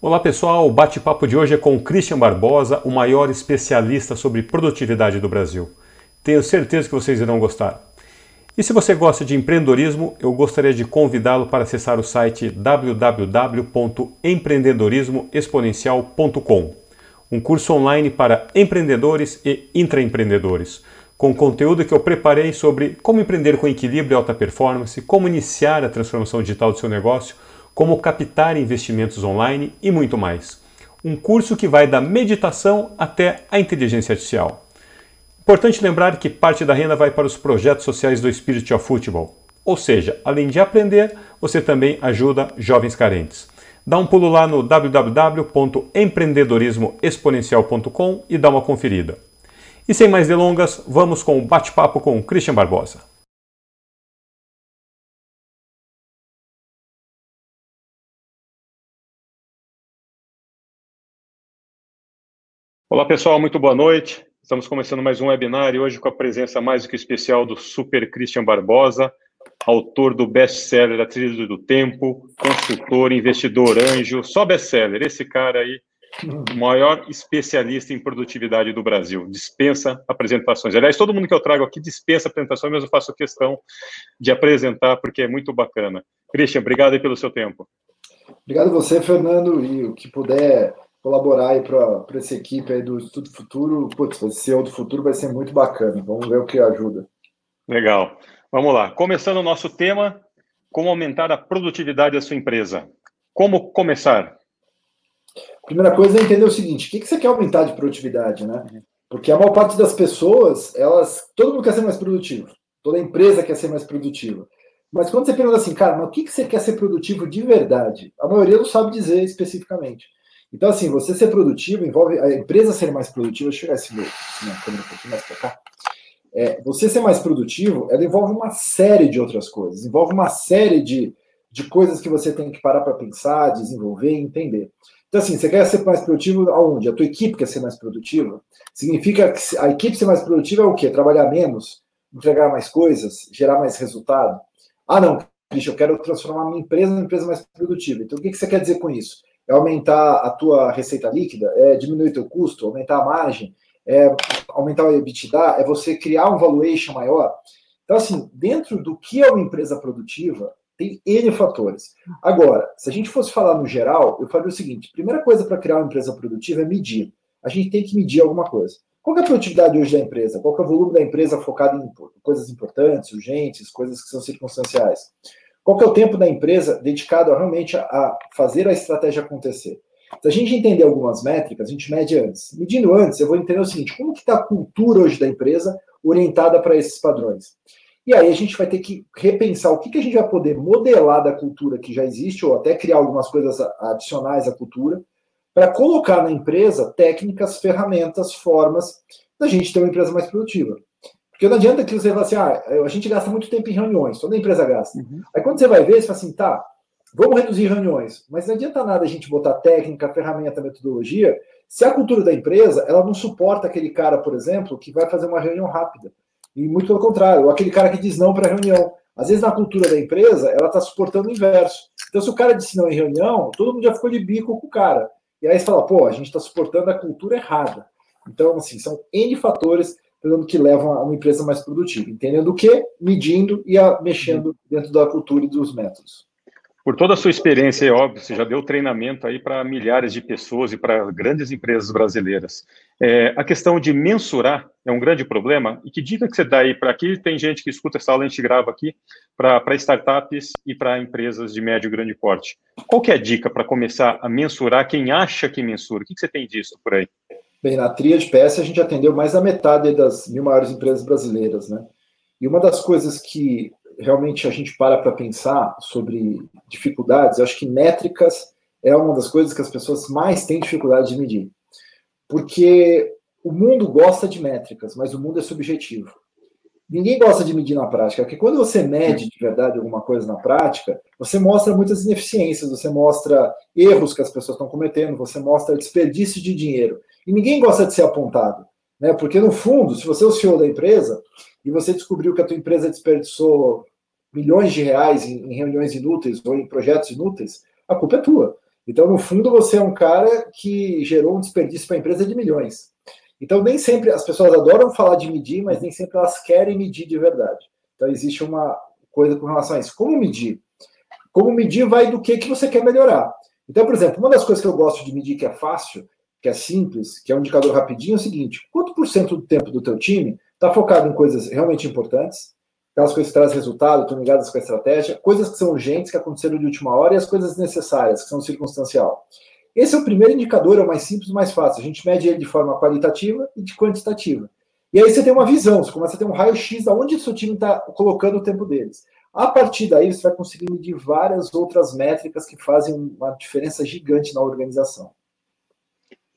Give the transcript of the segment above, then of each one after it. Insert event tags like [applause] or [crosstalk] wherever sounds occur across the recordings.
Olá pessoal, o bate-papo de hoje é com Christian Barbosa, o maior especialista sobre produtividade do Brasil. Tenho certeza que vocês irão gostar. E se você gosta de empreendedorismo, eu gostaria de convidá-lo para acessar o site www.empreendedorismoexponencial.com, um curso online para empreendedores e intraempreendedores, com conteúdo que eu preparei sobre como empreender com equilíbrio e alta performance, como iniciar a transformação digital do seu negócio como captar investimentos online e muito mais. Um curso que vai da meditação até a inteligência artificial. Importante lembrar que parte da renda vai para os projetos sociais do Spirit of Football. Ou seja, além de aprender, você também ajuda jovens carentes. Dá um pulo lá no www.empreendedorismoexponencial.com e dá uma conferida. E sem mais delongas, vamos com o bate-papo com Christian Barbosa. Olá pessoal, muito boa noite. Estamos começando mais um webinar e hoje com a presença mais do que especial do Super Christian Barbosa, autor do best-seller Trilha do Tempo, consultor, investidor, anjo, só best-seller. Esse cara aí, o maior especialista em produtividade do Brasil. Dispensa apresentações. Aliás, todo mundo que eu trago aqui dispensa apresentações, mas eu faço questão de apresentar porque é muito bacana. Christian, obrigado aí pelo seu tempo. Obrigado a você, Fernando, e o que puder colaborar aí para essa equipe aí do Estudo Futuro, putz, o CEO do futuro vai ser muito bacana. Vamos ver o que ajuda. Legal. Vamos lá. Começando o nosso tema, como aumentar a produtividade da sua empresa. Como começar? Primeira coisa é entender o seguinte: o que, que você quer aumentar de produtividade, né? Porque a maior parte das pessoas, elas, todo mundo quer ser mais produtivo. Toda empresa quer ser mais produtiva. Mas quando você pergunta assim, cara, mas o que, que você quer ser produtivo de verdade? A maioria não sabe dizer especificamente. Então, assim, você ser produtivo envolve a empresa ser mais produtiva. Deixa eu chegar esse meu, minha câmera um pouquinho mais para cá. É, você ser mais produtivo, ela envolve uma série de outras coisas, envolve uma série de, de coisas que você tem que parar para pensar, desenvolver e entender. Então, assim, você quer ser mais produtivo aonde? A tua equipe quer ser mais produtiva? Significa que a equipe ser mais produtiva é o quê? Trabalhar menos, entregar mais coisas, gerar mais resultado? Ah, não, Christian, eu quero transformar a minha empresa numa empresa mais produtiva. Então, o que você quer dizer com isso? É aumentar a tua receita líquida, é diminuir teu custo, aumentar a margem, é aumentar o EBITDA, é você criar um valuation maior. Então, assim, dentro do que é uma empresa produtiva, tem N fatores. Agora, se a gente fosse falar no geral, eu faria o seguinte: primeira coisa para criar uma empresa produtiva é medir. A gente tem que medir alguma coisa. Qual é a produtividade hoje da empresa? Qual é o volume da empresa focado em coisas importantes, urgentes, coisas que são circunstanciais? Qual que é o tempo da empresa dedicado a, realmente a, fazer a estratégia acontecer? Se a gente entender algumas métricas, a gente mede antes. Medindo antes, eu vou entender o seguinte: como que está a cultura hoje da empresa orientada para esses padrões? E aí a gente vai ter que repensar o que, que a gente vai poder modelar da cultura que já existe, ou até criar algumas coisas adicionais à cultura, para colocar na empresa técnicas, ferramentas, formas da gente ter uma empresa mais produtiva. Porque não adianta que você fale assim, ah, a gente gasta muito tempo em reuniões, toda empresa gasta. Uhum. Aí quando você vai ver, você fala assim, tá, vamos reduzir reuniões. Mas não adianta nada a gente botar técnica, ferramenta, metodologia, se a cultura da empresa, ela não suporta aquele cara, por exemplo, que vai fazer uma reunião rápida. E muito pelo contrário, ou aquele cara que diz não para reunião. Às vezes, na cultura da empresa, ela está suportando o inverso. Então, se o cara disse não em reunião, todo mundo já ficou de bico com o cara. E aí você fala, pô, a gente está suportando a cultura errada. Então, assim, são N fatores fazendo que levam a uma empresa mais produtiva, entendendo o que, medindo e a, mexendo dentro da cultura e dos métodos. Por toda a sua experiência, é óbvio, você já deu treinamento aí para milhares de pessoas e para grandes empresas brasileiras. É, a questão de mensurar é um grande problema. E que dica que você dá aí para aqui? Tem gente que escuta essa aula, a gente grava aqui, para startups e para empresas de médio e grande porte. Qual que é a dica para começar a mensurar quem acha que mensura? O que, que você tem disso por aí? Bem, na tria de PS a gente atendeu mais da metade das mil maiores empresas brasileiras, né? E uma das coisas que realmente a gente para para pensar sobre dificuldades, eu acho que métricas é uma das coisas que as pessoas mais têm dificuldade de medir. Porque o mundo gosta de métricas, mas o mundo é subjetivo. Ninguém gosta de medir na prática, porque quando você mede de verdade alguma coisa na prática, você mostra muitas ineficiências, você mostra erros que as pessoas estão cometendo, você mostra desperdício de dinheiro. E ninguém gosta de ser apontado, né? Porque no fundo, se você é o CEO da empresa e você descobriu que a tua empresa desperdiçou milhões de reais em, em reuniões inúteis ou em projetos inúteis, a culpa é tua. Então, no fundo, você é um cara que gerou um desperdício para a empresa de milhões. Então, nem sempre as pessoas adoram falar de medir, mas nem sempre elas querem medir de verdade. Então, existe uma coisa com relação a isso. Como medir? Como medir vai do que, que você quer melhorar. Então, por exemplo, uma das coisas que eu gosto de medir que é fácil, que é simples, que é um indicador rapidinho, é o seguinte: quanto por cento do tempo do teu time está focado em coisas realmente importantes, aquelas coisas que trazem resultado, estão ligadas com a estratégia, coisas que são urgentes, que aconteceram de última hora, e as coisas necessárias, que são circunstancial. Esse é o primeiro indicador, é o mais simples, mais fácil. A gente mede ele de forma qualitativa e de quantitativa. E aí você tem uma visão, você começa a ter um raio-x de onde o seu time está colocando o tempo deles. A partir daí, você vai conseguir medir várias outras métricas que fazem uma diferença gigante na organização.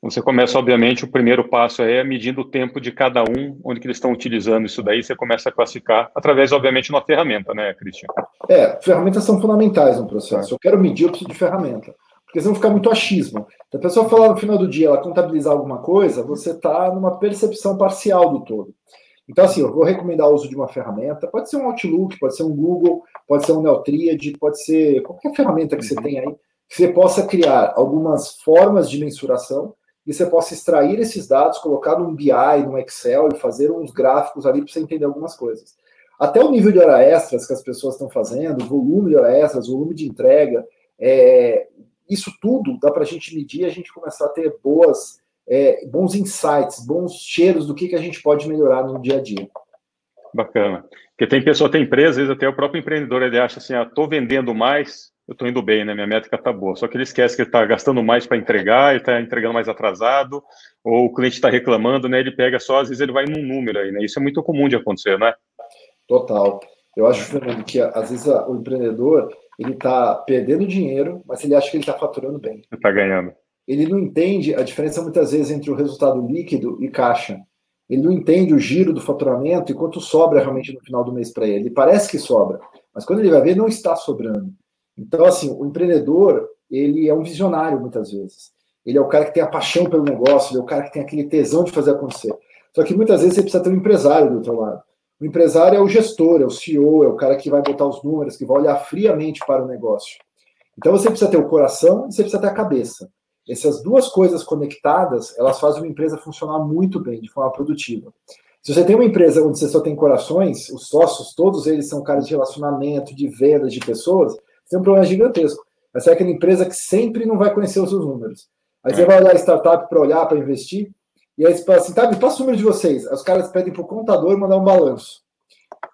Você começa, obviamente, o primeiro passo é medindo o tempo de cada um, onde que eles estão utilizando isso daí, você começa a classificar através, obviamente, de uma ferramenta, né, Cristian? É, ferramentas são fundamentais no processo. Eu quero medir, eu preciso de ferramenta. Porque senão fica muito achismo. Se a pessoa falar no final do dia, ela contabilizar alguma coisa, você está numa percepção parcial do todo. Então, assim, eu vou recomendar o uso de uma ferramenta, pode ser um Outlook, pode ser um Google, pode ser um Neotriad, pode ser qualquer ferramenta que você uhum. tenha aí, que você possa criar algumas formas de mensuração e você possa extrair esses dados, colocar num BI, num Excel e fazer uns gráficos ali para você entender algumas coisas. Até o nível de hora extras que as pessoas estão fazendo, volume de hora extras, volume de entrega, é, isso tudo dá para a gente medir e a gente começar a ter boas, é, bons insights, bons cheiros do que, que a gente pode melhorar no dia a dia. Bacana. Porque tem pessoa, tem empresa, às vezes até o próprio empreendedor, ele acha assim, ah, vendendo mais, eu estou indo bem, né? Minha métrica está boa. Só que ele esquece que ele está gastando mais para entregar, ele está entregando mais atrasado, ou o cliente está reclamando, né? Ele pega só, às vezes ele vai num número aí, né? Isso é muito comum de acontecer, né? Total. Eu acho, Fernando, que às vezes o empreendedor ele está perdendo dinheiro, mas ele acha que ele está faturando bem. Está ganhando. Ele não entende a diferença muitas vezes entre o resultado líquido e caixa. Ele não entende o giro do faturamento e quanto sobra realmente no final do mês para ele. Ele parece que sobra, mas quando ele vai ver, não está sobrando. Então, assim, o empreendedor, ele é um visionário muitas vezes. Ele é o cara que tem a paixão pelo negócio, ele é o cara que tem aquele tesão de fazer acontecer. Só que muitas vezes você precisa ter um empresário do outro lado. O empresário é o gestor, é o CEO, é o cara que vai botar os números, que vai olhar friamente para o negócio. Então você precisa ter o coração e você precisa ter a cabeça. Essas duas coisas conectadas, elas fazem uma empresa funcionar muito bem, de forma produtiva. Se você tem uma empresa onde você só tem corações, os sócios, todos eles são caras de relacionamento, de vendas, de pessoas, tem um problema gigantesco. Essa é aquela empresa que sempre não vai conhecer os seus números. Aí você vai olhar a startup para olhar, para investir, e aí você fala assim, tá, me passa o número de vocês. Aí os caras pedem para o contador mandar um balanço.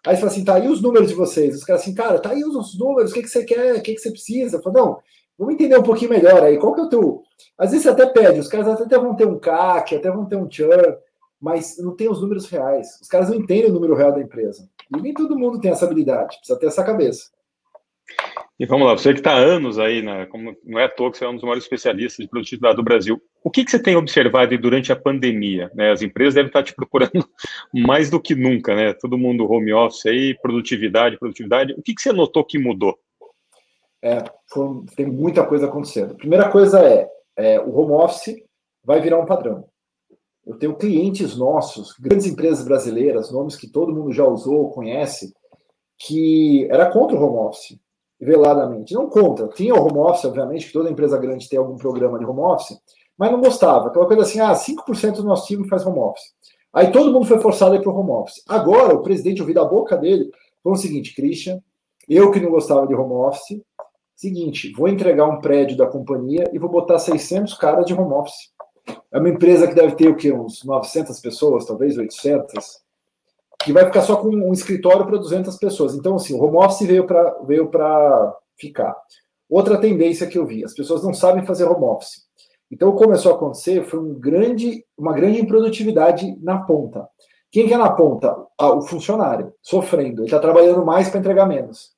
Aí você fala assim, tá aí os números de vocês. Os caras assim, cara, tá aí os números, o que, que você quer, o que, que você precisa? Eu falo, não, vamos entender um pouquinho melhor aí. Qual que é o teu. Às vezes você até pede, os caras até vão ter um CAC, até vão ter um churn, mas não tem os números reais. Os caras não entendem o número real da empresa. E nem todo mundo tem essa habilidade, precisa ter essa cabeça. E vamos lá, você que está há anos aí, como não é à toa que você é um dos maiores especialistas de produtividade do Brasil, o que, que você tem observado durante a pandemia? Né? As empresas devem estar te procurando [laughs] mais do que nunca, né? Todo mundo home office aí, produtividade, produtividade. O que, que você notou que mudou? É, tem muita coisa acontecendo. Primeira coisa é, é, o home office vai virar um padrão. Eu tenho clientes nossos, grandes empresas brasileiras, nomes que todo mundo já usou, conhece, que era contra o home office veladamente. Não contra. Tinha o home office, obviamente, que toda empresa grande tem algum programa de home office, mas não gostava. Aquela coisa assim, ah, 5% do nosso time faz home office. Aí todo mundo foi forçado a ir para o home office. Agora, o presidente, ouviu da boca dele, foi o seguinte, Christian, eu que não gostava de home office, seguinte, vou entregar um prédio da companhia e vou botar 600 caras de home office. É uma empresa que deve ter o quê? Uns 900 pessoas, talvez 800 que vai ficar só com um escritório para 200 pessoas. Então, assim, o home office veio para veio ficar. Outra tendência que eu vi, as pessoas não sabem fazer home office. Então, começou a acontecer foi um grande, uma grande improdutividade na ponta. Quem que é na ponta? Ah, o funcionário, sofrendo. Ele está trabalhando mais para entregar menos.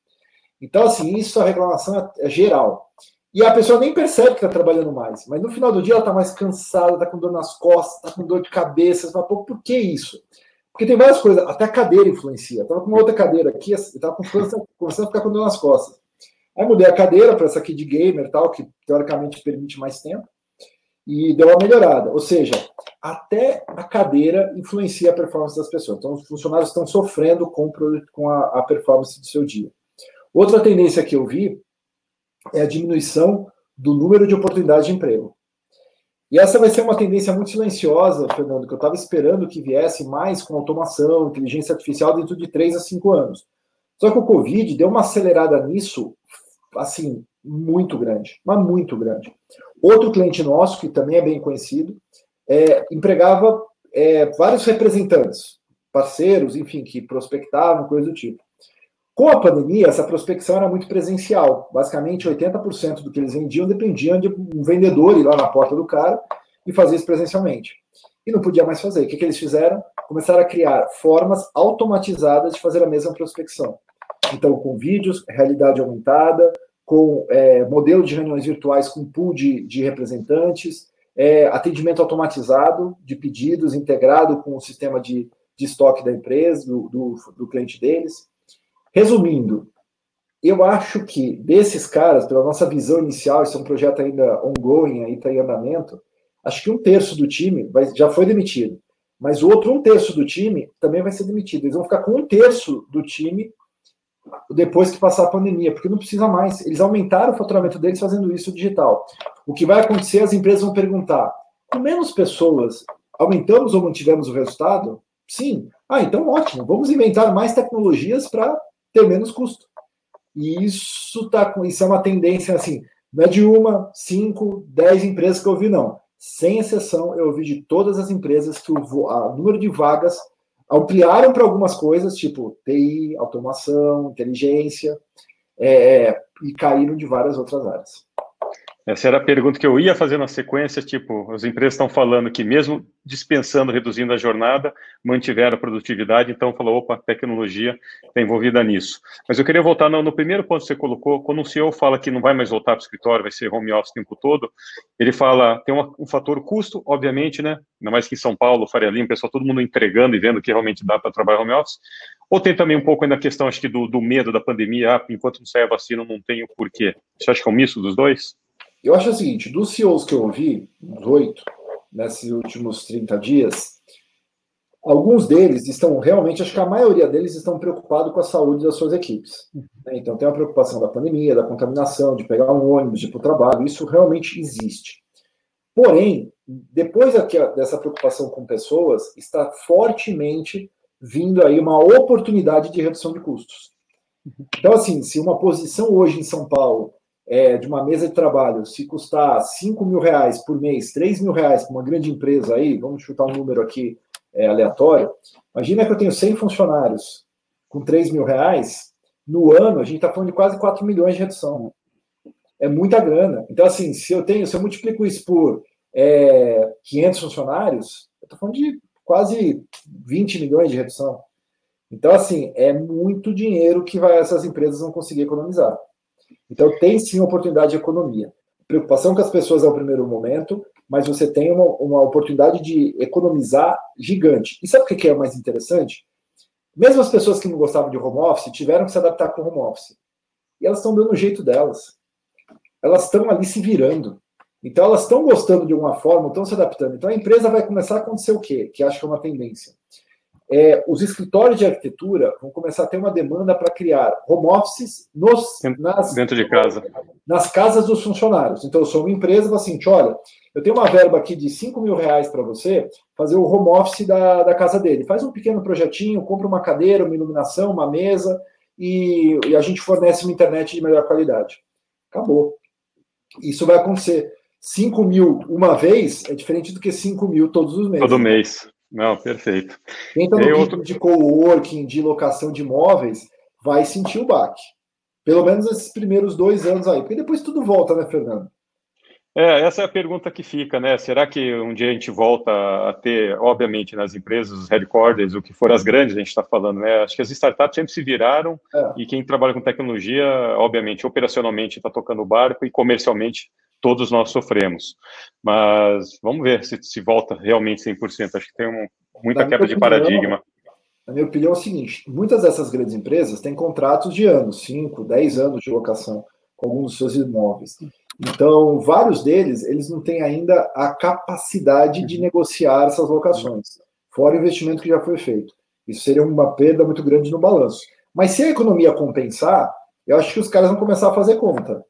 Então, assim, isso a reclamação é, é geral. E a pessoa nem percebe que está trabalhando mais. Mas no final do dia ela está mais cansada, está com dor nas costas, está com dor de cabeça. Você fala, por que isso? Porque tem várias coisas, até a cadeira influencia. Eu tava com uma outra cadeira aqui, eu tava começando a ficar com dor nas costas. Aí mudei a cadeira para essa aqui de gamer tal, que teoricamente permite mais tempo, e deu uma melhorada. Ou seja, até a cadeira influencia a performance das pessoas. Então, os funcionários estão sofrendo com, com a, a performance do seu dia. Outra tendência que eu vi é a diminuição do número de oportunidades de emprego. E essa vai ser uma tendência muito silenciosa, Fernando, que eu estava esperando que viesse mais com automação, inteligência artificial dentro de três a cinco anos. Só que o Covid deu uma acelerada nisso, assim, muito grande, mas muito grande. Outro cliente nosso, que também é bem conhecido, é, empregava é, vários representantes, parceiros, enfim, que prospectavam, coisa do tipo. Com a pandemia, essa prospecção era muito presencial. Basicamente, 80% do que eles vendiam dependiam de um vendedor ir lá na porta do cara e fazer isso presencialmente. E não podia mais fazer. O que, que eles fizeram? Começaram a criar formas automatizadas de fazer a mesma prospecção. Então, com vídeos, realidade aumentada, com é, modelo de reuniões virtuais com pool de, de representantes, é, atendimento automatizado de pedidos integrado com o sistema de, de estoque da empresa, do, do, do cliente deles. Resumindo, eu acho que desses caras, pela nossa visão inicial, esse é um projeto ainda ongoing, aí está em andamento, acho que um terço do time vai, já foi demitido. Mas o outro um terço do time também vai ser demitido. Eles vão ficar com um terço do time depois que passar a pandemia, porque não precisa mais. Eles aumentaram o faturamento deles fazendo isso digital. O que vai acontecer, as empresas vão perguntar: com menos pessoas, aumentamos ou mantivemos o resultado? Sim. Ah, então ótimo. Vamos inventar mais tecnologias para ter menos custo. E isso tá isso é uma tendência assim, não é de uma, cinco, dez empresas que eu vi, não. Sem exceção, eu ouvi de todas as empresas que o a, número de vagas ampliaram para algumas coisas, tipo TI, automação, inteligência, é, e caíram de várias outras áreas. Essa era a pergunta que eu ia fazer na sequência, tipo, as empresas estão falando que mesmo dispensando, reduzindo a jornada, mantiveram a produtividade, então falou, opa, tecnologia está envolvida nisso. Mas eu queria voltar no, no, primeiro ponto que você colocou, quando o CEO fala que não vai mais voltar para o escritório, vai ser home office o tempo todo, ele fala, tem uma, um fator custo, obviamente, né, ainda mais que em São Paulo, Faria Lima, pessoal, todo mundo entregando e vendo que realmente dá para trabalhar home office, ou tem também um pouco ainda a questão, acho que do, do medo da pandemia, ah, enquanto não sai a vacina, não tem o porquê. Você acha que é um misto dos dois? Eu acho o seguinte, dos CEOs que eu ouvi, uns oito, nesses últimos 30 dias, alguns deles estão realmente, acho que a maioria deles estão preocupados com a saúde das suas equipes. Né? Então tem a preocupação da pandemia, da contaminação, de pegar um ônibus, de ir para o trabalho, isso realmente existe. Porém, depois dessa preocupação com pessoas, está fortemente vindo aí uma oportunidade de redução de custos. Então, assim, se uma posição hoje em São Paulo é, de uma mesa de trabalho, se custar 5 mil reais por mês, 3 mil reais para uma grande empresa aí, vamos chutar um número aqui é, aleatório, imagina que eu tenho 100 funcionários com 3 mil reais, no ano a gente está falando de quase 4 milhões de redução. É muita grana. Então, assim, se eu tenho, se eu multiplico isso por é, 500 funcionários, eu estou falando de quase 20 milhões de redução. Então, assim, é muito dinheiro que vai, essas empresas vão conseguir economizar. Então, tem sim oportunidade de economia. Preocupação com as pessoas é o primeiro momento, mas você tem uma, uma oportunidade de economizar gigante. E sabe o que é mais interessante? Mesmo as pessoas que não gostavam de home office tiveram que se adaptar com o home office. E elas estão dando o jeito delas. Elas estão ali se virando. Então, elas estão gostando de alguma forma, estão se adaptando. Então, a empresa vai começar a acontecer o quê? Que acho que é uma tendência é, os escritórios de arquitetura vão começar a ter uma demanda para criar home offices nos, nas, dentro de casa. Nas casas dos funcionários. Então, eu sou uma empresa, vou assim, olha, eu tenho uma verba aqui de 5 mil reais para você fazer o home office da, da casa dele. Faz um pequeno projetinho, compra uma cadeira, uma iluminação, uma mesa e, e a gente fornece uma internet de melhor qualidade. Acabou. Isso vai acontecer. 5 mil uma vez é diferente do que 5 mil todos os meses. Todo mês. Não, perfeito. Quem está no outro... de coworking, de locação de imóveis, vai sentir o baque. Pelo menos esses primeiros dois anos aí. Porque depois tudo volta, né, Fernando? É, essa é a pergunta que fica, né? Será que um dia a gente volta a ter, obviamente, nas empresas, os headquarters, o que for as grandes, a gente está falando, né? Acho que as startups sempre se viraram é. e quem trabalha com tecnologia, obviamente, operacionalmente está tocando o barco e comercialmente todos nós sofremos. Mas vamos ver se, se volta realmente 100%. Acho que tem um, muita quebra de paradigma. A minha opinião é o seguinte: muitas dessas grandes empresas têm contratos de anos, 5, 10 anos de locação com alguns dos seus imóveis. Então, vários deles, eles não têm ainda a capacidade de negociar essas locações, fora o investimento que já foi feito. Isso seria uma perda muito grande no balanço. Mas se a economia compensar, eu acho que os caras vão começar a fazer conta.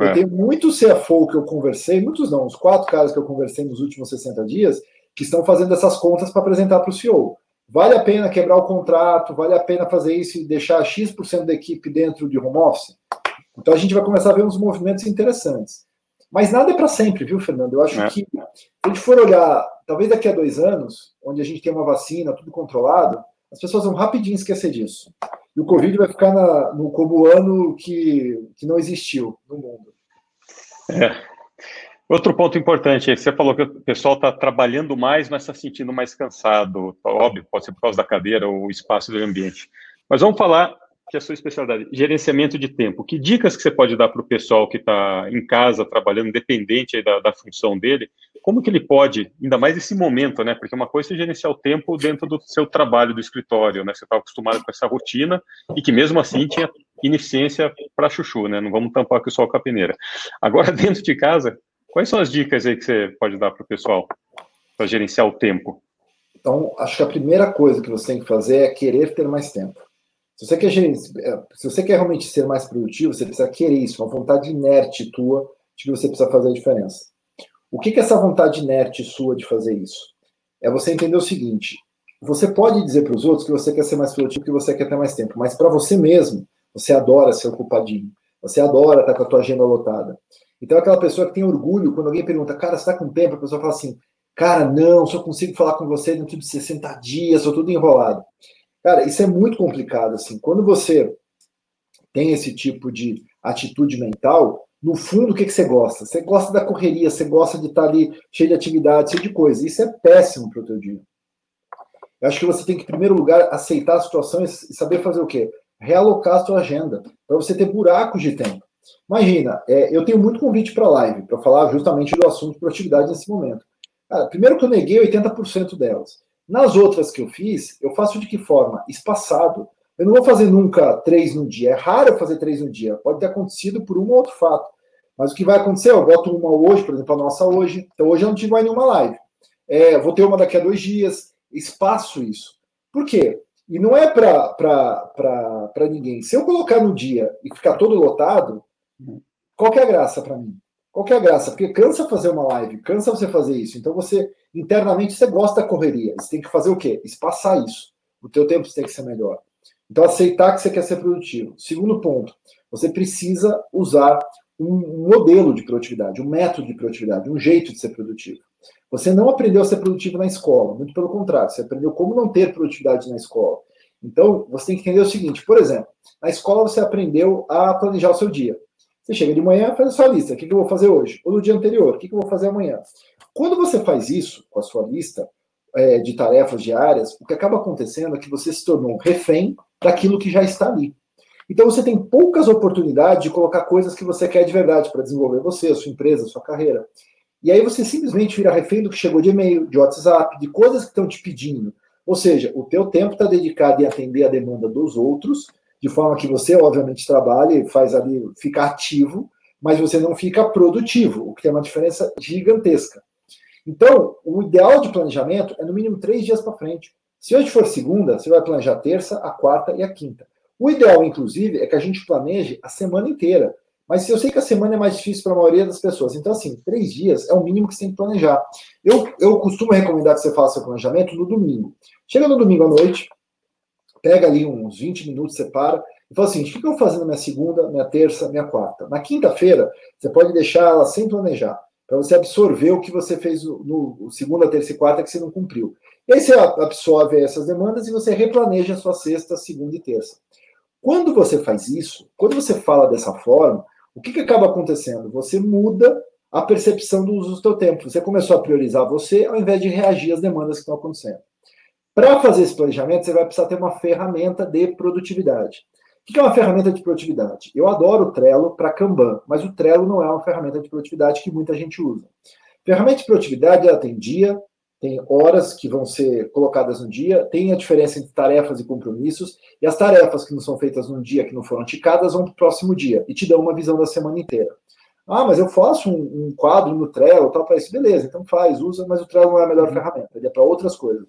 É. Eu tenho muitos CFO que eu conversei, muitos não, os quatro caras que eu conversei nos últimos 60 dias, que estão fazendo essas contas para apresentar para o CEO. Vale a pena quebrar o contrato? Vale a pena fazer isso e deixar X% da equipe dentro de home office? Então a gente vai começar a ver uns movimentos interessantes. Mas nada é para sempre, viu, Fernando? Eu acho é. que, se a gente for olhar, talvez daqui a dois anos, onde a gente tem uma vacina, tudo controlado, as pessoas vão rapidinho esquecer disso. E o Covid vai ficar na, no, como ano que, que não existiu no mundo. É. Outro ponto importante, você falou que o pessoal está trabalhando mais, mas está sentindo mais cansado. Óbvio, pode ser por causa da cadeira ou o espaço do ambiente. Mas vamos falar que é a sua especialidade, gerenciamento de tempo. Que dicas que você pode dar para o pessoal que está em casa trabalhando, independente da, da, função dele, como que ele pode, ainda mais nesse momento, né? Porque uma coisa é gerenciar o tempo dentro do seu trabalho do escritório, né? Você está acostumado com essa rotina e que mesmo assim tinha ineficiência para chuchu, né? Não vamos tampar aqui o sol com a peneira. Agora, [laughs] dentro de casa, quais são as dicas aí que você pode dar para o pessoal para gerenciar o tempo? Então, acho que a primeira coisa que você tem que fazer é querer ter mais tempo. Se você quer, se você quer realmente ser mais produtivo, você precisa querer isso, uma vontade inerte tua de que você precisa fazer a diferença. O que, que é essa vontade inerte sua de fazer isso? É você entender o seguinte: você pode dizer para os outros que você quer ser mais produtivo, que você quer ter mais tempo, mas para você mesmo, você adora ser ocupadinho, você adora estar com a tua agenda lotada. Então, aquela pessoa que tem orgulho, quando alguém pergunta, cara, você está com tempo? A pessoa fala assim, cara, não, só consigo falar com você dentro de 60 dias, sou tudo enrolado. Cara, isso é muito complicado, assim. Quando você tem esse tipo de atitude mental, no fundo, o que, que você gosta? Você gosta da correria, você gosta de estar ali cheio de atividade, cheio de coisa. Isso é péssimo para o teu dia. Eu acho que você tem que, em primeiro lugar, aceitar a situação e saber fazer o quê? Realocar a sua agenda, para você ter buracos de tempo. Imagina, é, eu tenho muito convite para live, para falar justamente do assunto de produtividade nesse momento. Cara, primeiro que eu neguei 80% delas. Nas outras que eu fiz, eu faço de que forma? Espaçado. Eu não vou fazer nunca três no dia. É raro fazer três no dia. Pode ter acontecido por um ou outro fato. Mas o que vai acontecer? Eu boto uma hoje, por exemplo, a nossa hoje. Então hoje eu não tive mais nenhuma live. É, vou ter uma daqui a dois dias. Espaço isso. Por quê? E não é para ninguém. Se eu colocar no dia e ficar todo lotado, qual que é a graça para mim? Qual que é a graça? Porque cansa fazer uma live, cansa você fazer isso. Então você internamente você gosta da correria. Você tem que fazer o quê? Espaçar isso. O teu tempo tem que ser melhor. Então, aceitar que você quer ser produtivo. Segundo ponto, você precisa usar um modelo de produtividade, um método de produtividade, um jeito de ser produtivo. Você não aprendeu a ser produtivo na escola, muito pelo contrário, você aprendeu como não ter produtividade na escola. Então, você tem que entender o seguinte: por exemplo, na escola você aprendeu a planejar o seu dia. Você chega de manhã, faz a sua lista. O que eu vou fazer hoje? Ou no dia anterior, o que eu vou fazer amanhã? Quando você faz isso com a sua lista é, de tarefas diárias, o que acaba acontecendo é que você se tornou um refém daquilo que já está ali. Então você tem poucas oportunidades de colocar coisas que você quer de verdade para desenvolver você, a sua empresa, a sua carreira. E aí você simplesmente vira refém do que chegou de e-mail, de WhatsApp, de coisas que estão te pedindo. Ou seja, o teu tempo está dedicado em atender a demanda dos outros, de forma que você, obviamente, trabalha e faz ali, fica ativo, mas você não fica produtivo, o que tem uma diferença gigantesca. Então, o ideal de planejamento é no mínimo três dias para frente. Se hoje for segunda, você vai planejar a terça, a quarta e a quinta. O ideal, inclusive, é que a gente planeje a semana inteira. Mas eu sei que a semana é mais difícil para a maioria das pessoas. Então, assim, três dias é o mínimo que você tem que planejar. Eu, eu costumo recomendar que você faça seu planejamento no domingo. Chega no domingo à noite, pega ali uns 20 minutos, separa, e fala assim: o que eu vou fazer na minha segunda, minha terça, minha quarta? Na quinta-feira, você pode deixar ela sem planejar para você absorver o que você fez no, segunda, terça e quarta que você não cumpriu. E aí você absorve essas demandas e você replaneja a sua sexta, segunda e terça. Quando você faz isso, quando você fala dessa forma, o que, que acaba acontecendo? Você muda a percepção do uso do seu tempo. Você começou a priorizar você ao invés de reagir às demandas que estão acontecendo. Para fazer esse planejamento, você vai precisar ter uma ferramenta de produtividade. O que é uma ferramenta de produtividade? Eu adoro o Trello para Kanban, mas o Trello não é uma ferramenta de produtividade que muita gente usa. Ferramenta de produtividade ela tem dia, tem horas que vão ser colocadas no dia, tem a diferença entre tarefas e compromissos, e as tarefas que não são feitas num dia, que não foram ticadas, vão para o próximo dia, e te dão uma visão da semana inteira. Ah, mas eu faço um, um quadro no Trello, tal, para isso, beleza, então faz, usa, mas o Trello não é a melhor uhum. ferramenta, ele é para outras coisas.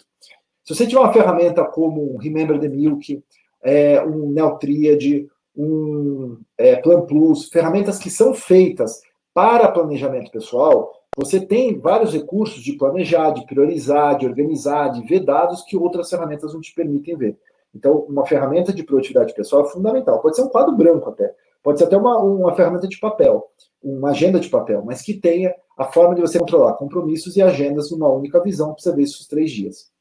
Se você tiver uma ferramenta como um Remember the Milk, é, um Neotriad, um é, Plan Plus, ferramentas que são feitas para planejamento pessoal, você tem vários recursos de planejar, de priorizar, de organizar, de ver dados que outras ferramentas não te permitem ver. Então, uma ferramenta de produtividade pessoal é fundamental. Pode ser um quadro branco até, pode ser até uma, uma ferramenta de papel, uma agenda de papel, mas que tenha a forma de você controlar compromissos e agendas numa única visão para você ver esses três dias.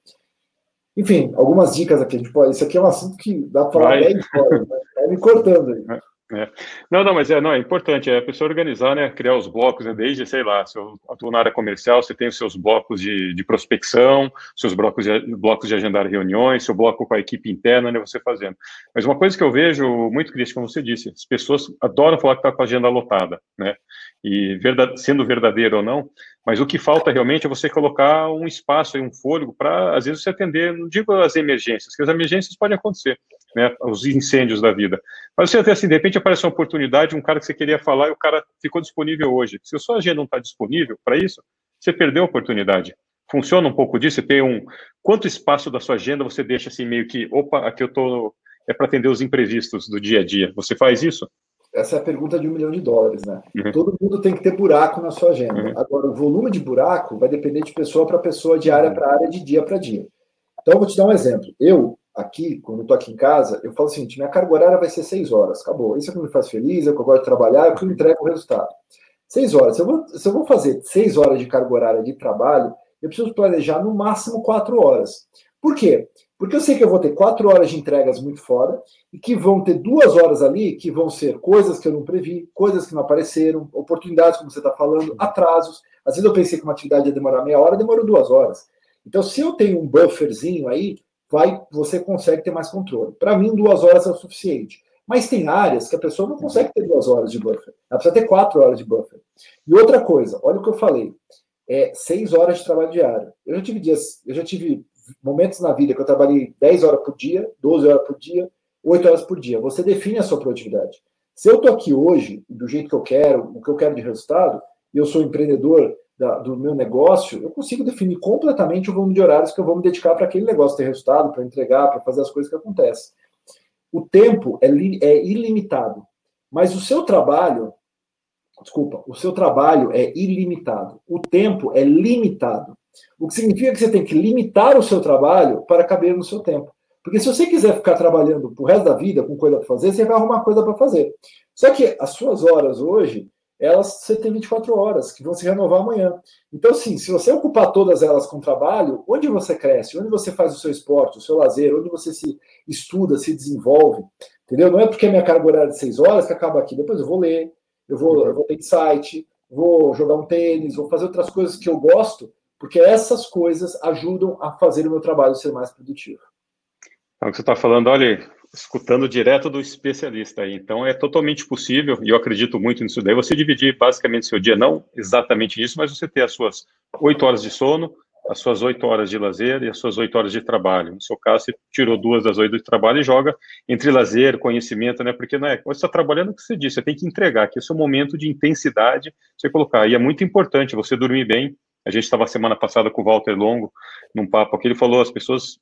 Enfim, algumas dicas aqui. Pode, isso aqui é um assunto que dá para falar 10 horas, né? Vai me cortando aí. É. Não, não, mas é, não, é importante, é a pessoa organizar, né, criar os blocos, né, desde, sei lá, se eu atuo na área comercial, você tem os seus blocos de, de prospecção, seus blocos de, blocos de agendar reuniões, seu bloco com a equipe interna, né, você fazendo. Mas uma coisa que eu vejo muito crítica, como você disse, as pessoas adoram falar que está com a agenda lotada, né, e verdade, sendo verdadeiro ou não, mas o que falta realmente é você colocar um espaço um fôlego para, às vezes, você atender, não digo as emergências, que as emergências podem acontecer, né, os incêndios da vida. Mas você até assim, de repente aparece uma oportunidade, um cara que você queria falar e o cara ficou disponível hoje. Se a sua agenda não está disponível para isso, você perdeu a oportunidade. Funciona um pouco disso? Você tem um. Quanto espaço da sua agenda você deixa assim, meio que, opa, aqui eu tô. É para atender os imprevistos do dia a dia. Você faz isso? Essa é a pergunta de um milhão de dólares, né? Uhum. Todo mundo tem que ter buraco na sua agenda. Uhum. Agora, o volume de buraco vai depender de pessoa para pessoa, de área uhum. para área, de dia para dia. Então, eu vou te dar um exemplo. Eu, aqui, quando eu tô aqui em casa, eu falo assim, minha carga horária vai ser seis horas, acabou. Isso é o que me faz feliz, é o que eu gosto de trabalhar, é o que me entrega o resultado. Seis horas. Se eu, vou, se eu vou fazer seis horas de carga horária de trabalho, eu preciso planejar no máximo quatro horas. Por quê? Porque eu sei que eu vou ter quatro horas de entregas muito fora e que vão ter duas horas ali que vão ser coisas que eu não previ, coisas que não apareceram, oportunidades, como você está falando, atrasos. Às vezes eu pensei que uma atividade ia demorar meia hora, demorou duas horas. Então, se eu tenho um bufferzinho aí, vai, você consegue ter mais controle. Para mim, duas horas é o suficiente. Mas tem áreas que a pessoa não consegue ter duas horas de buffer. Ela precisa ter quatro horas de buffer. E outra coisa, olha o que eu falei. É seis horas de trabalho diário. Eu já tive dias, eu já tive momentos na vida que eu trabalhei 10 horas por dia, 12 horas por dia, 8 horas por dia. Você define a sua produtividade. Se eu estou aqui hoje, do jeito que eu quero, o que eu quero de resultado, e eu sou empreendedor da, do meu negócio, eu consigo definir completamente o volume de horários que eu vou me dedicar para aquele negócio ter resultado, para entregar, para fazer as coisas que acontecem. O tempo é, li, é ilimitado, mas o seu trabalho, desculpa, o seu trabalho é ilimitado. O tempo é limitado. O que significa que você tem que limitar o seu trabalho para caber no seu tempo. Porque se você quiser ficar trabalhando pro resto da vida com coisa para fazer, você vai arrumar coisa para fazer. Só que as suas horas hoje, elas você tem 24 horas, que vão se renovar amanhã. Então, sim, se você ocupar todas elas com trabalho, onde você cresce, onde você faz o seu esporte, o seu lazer, onde você se estuda, se desenvolve, entendeu? Não é porque a minha carga horária é de 6 horas que acaba aqui. Depois eu vou ler, eu vou, eu vou ter site, vou jogar um tênis, vou fazer outras coisas que eu gosto, porque essas coisas ajudam a fazer o meu trabalho ser mais produtivo. Então, o que você está falando, olha, escutando direto do especialista. Então, é totalmente possível, e eu acredito muito nisso daí, você dividir basicamente seu dia, não exatamente isso, mas você ter as suas oito horas de sono, as suas oito horas de lazer e as suas oito horas de trabalho. No seu caso, você tirou duas das oito de trabalho e joga entre lazer, conhecimento, né? Porque não é, você está trabalhando o que você disse, você tem que entregar, que esse é o momento de intensidade, você colocar. E é muito importante você dormir bem, a gente estava semana passada com o Walter Longo, num papo aqui, ele falou, as pessoas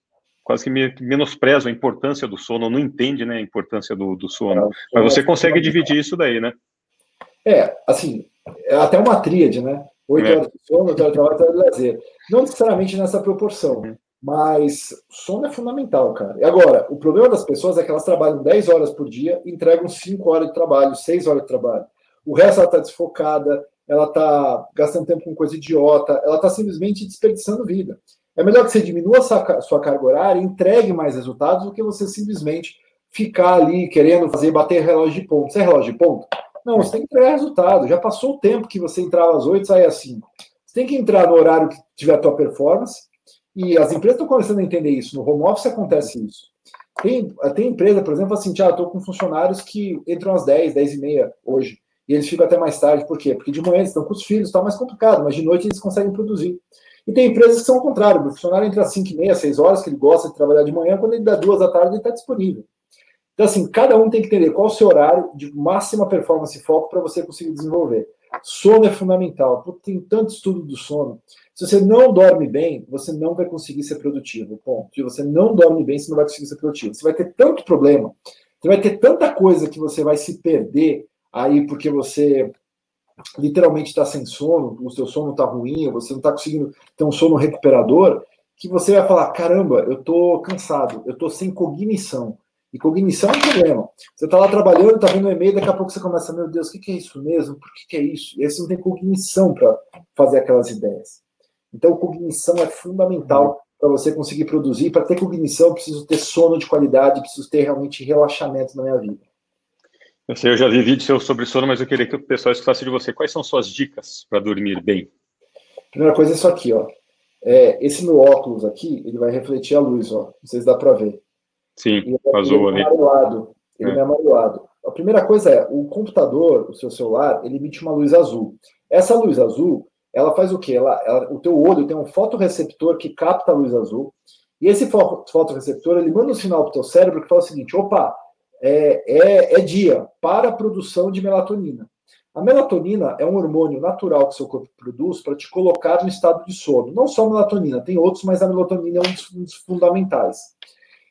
quase que menosprezam a importância do sono, não entende né, a importância do, do sono. Mas você consegue dividir isso daí, né? É, assim, é até uma tríade, né? Oito é. horas de sono, oito horas de trabalho, oito horas de lazer. Não necessariamente nessa proporção, uhum. mas sono é fundamental, cara. E agora, o problema das pessoas é que elas trabalham 10 horas por dia, entregam 5 horas de trabalho, 6 horas de trabalho. O resto ela está desfocada, ela está gastando tempo com coisa idiota, ela está simplesmente desperdiçando vida. É melhor que você diminua sua carga horária, entregue mais resultados do que você simplesmente ficar ali querendo fazer, bater relógio de ponto. Você é relógio de ponto? Não, você tem que entregar resultado. Já passou o tempo que você entrava às 8 e saia às 5. Você tem que entrar no horário que tiver a tua performance. E as empresas estão começando a entender isso. No home office acontece isso. Tem, tem empresa, por exemplo, assim, já estou com funcionários que entram às 10, 10 e meia hoje e eles ficam até mais tarde. Por quê? Porque de manhã eles estão com os filhos, está mais complicado, mas de noite eles conseguem produzir. E tem empresas que são o contrário. O funcionário entra às 5 e meia, 6 horas, que ele gosta de trabalhar de manhã, quando ele dá duas da tarde, ele está disponível. Então, assim, cada um tem que entender qual o seu horário de máxima performance e foco para você conseguir desenvolver. Sono é fundamental. Tem tanto estudo do sono. Se você não dorme bem, você não vai conseguir ser produtivo. Ponto. Se você não dorme bem, você não vai conseguir ser produtivo. Você vai ter tanto problema Então vai ter tanta coisa que você vai se perder aí porque você literalmente está sem sono, o seu sono está ruim, você não está conseguindo ter um sono recuperador, que você vai falar: caramba, eu estou cansado, eu estou sem cognição. E cognição é um problema. Você está lá trabalhando, está vendo um e-mail, daqui a pouco você começa, meu Deus, o que, que é isso mesmo? Por que, que é isso? E aí você não tem cognição para fazer aquelas ideias. Então, cognição é fundamental para você conseguir produzir. Para ter cognição, preciso ter sono de qualidade, preciso ter realmente relaxamento na minha vida. Eu sei, eu já vi vídeo sobre sono, mas eu queria que o pessoal escutasse de você. Quais são suas dicas para dormir bem? Primeira coisa é isso aqui, ó. É, esse meu óculos aqui, ele vai refletir a luz, ó. Não sei se dá para ver. Sim, azul ali. Amarelado. Ele é. é amarelado. A primeira coisa é, o computador, o seu celular, ele emite uma luz azul. Essa luz azul, ela faz o quê? Ela, ela, o teu olho tem um fotoreceptor que capta a luz azul, e esse fotoreceptor, ele manda um sinal para o teu cérebro que fala o seguinte, opa, é, é, é dia para a produção de melatonina. A melatonina é um hormônio natural que seu corpo produz para te colocar no estado de sono. Não só a melatonina, tem outros, mas a melatonina é um dos, um dos fundamentais.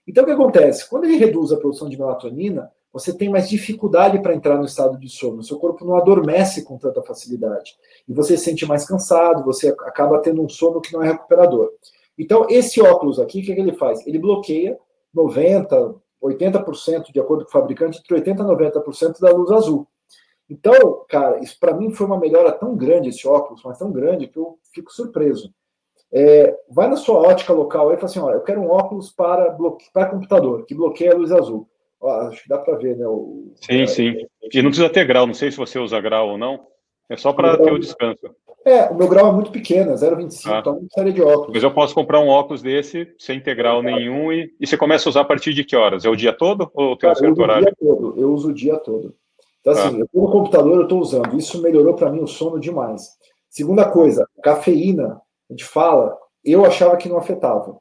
Então, o que acontece? Quando ele reduz a produção de melatonina, você tem mais dificuldade para entrar no estado de sono. Seu corpo não adormece com tanta facilidade. E você se sente mais cansado, você acaba tendo um sono que não é recuperador. Então, esse óculos aqui, o que, é que ele faz? Ele bloqueia 90%, 80%, de acordo com o fabricante, entre 80% e 90% da luz azul. Então, cara, isso para mim foi uma melhora tão grande, esse óculos, mas tão grande, que eu fico surpreso. É, vai na sua ótica local e fala assim: olha, eu quero um óculos para, bloque... para computador, que bloqueia a luz azul. Ó, acho que dá para ver, né? O... Sim, é, sim. E não precisa ter grau, não sei se você usa grau ou não. É só para ter o descanso. É, o meu grau é muito pequeno, é 0,25, ah. então não precisaria de óculos. Mas eu posso comprar um óculos desse, sem integral nenhum, e, e você começa a usar a partir de que horas? É o dia todo ou tem Cara, um certo eu horário? O dia todo, eu uso o dia todo. Então, assim, ah. eu no computador, eu estou usando. Isso melhorou para mim o sono demais. Segunda coisa, cafeína, a gente fala, eu achava que não afetava.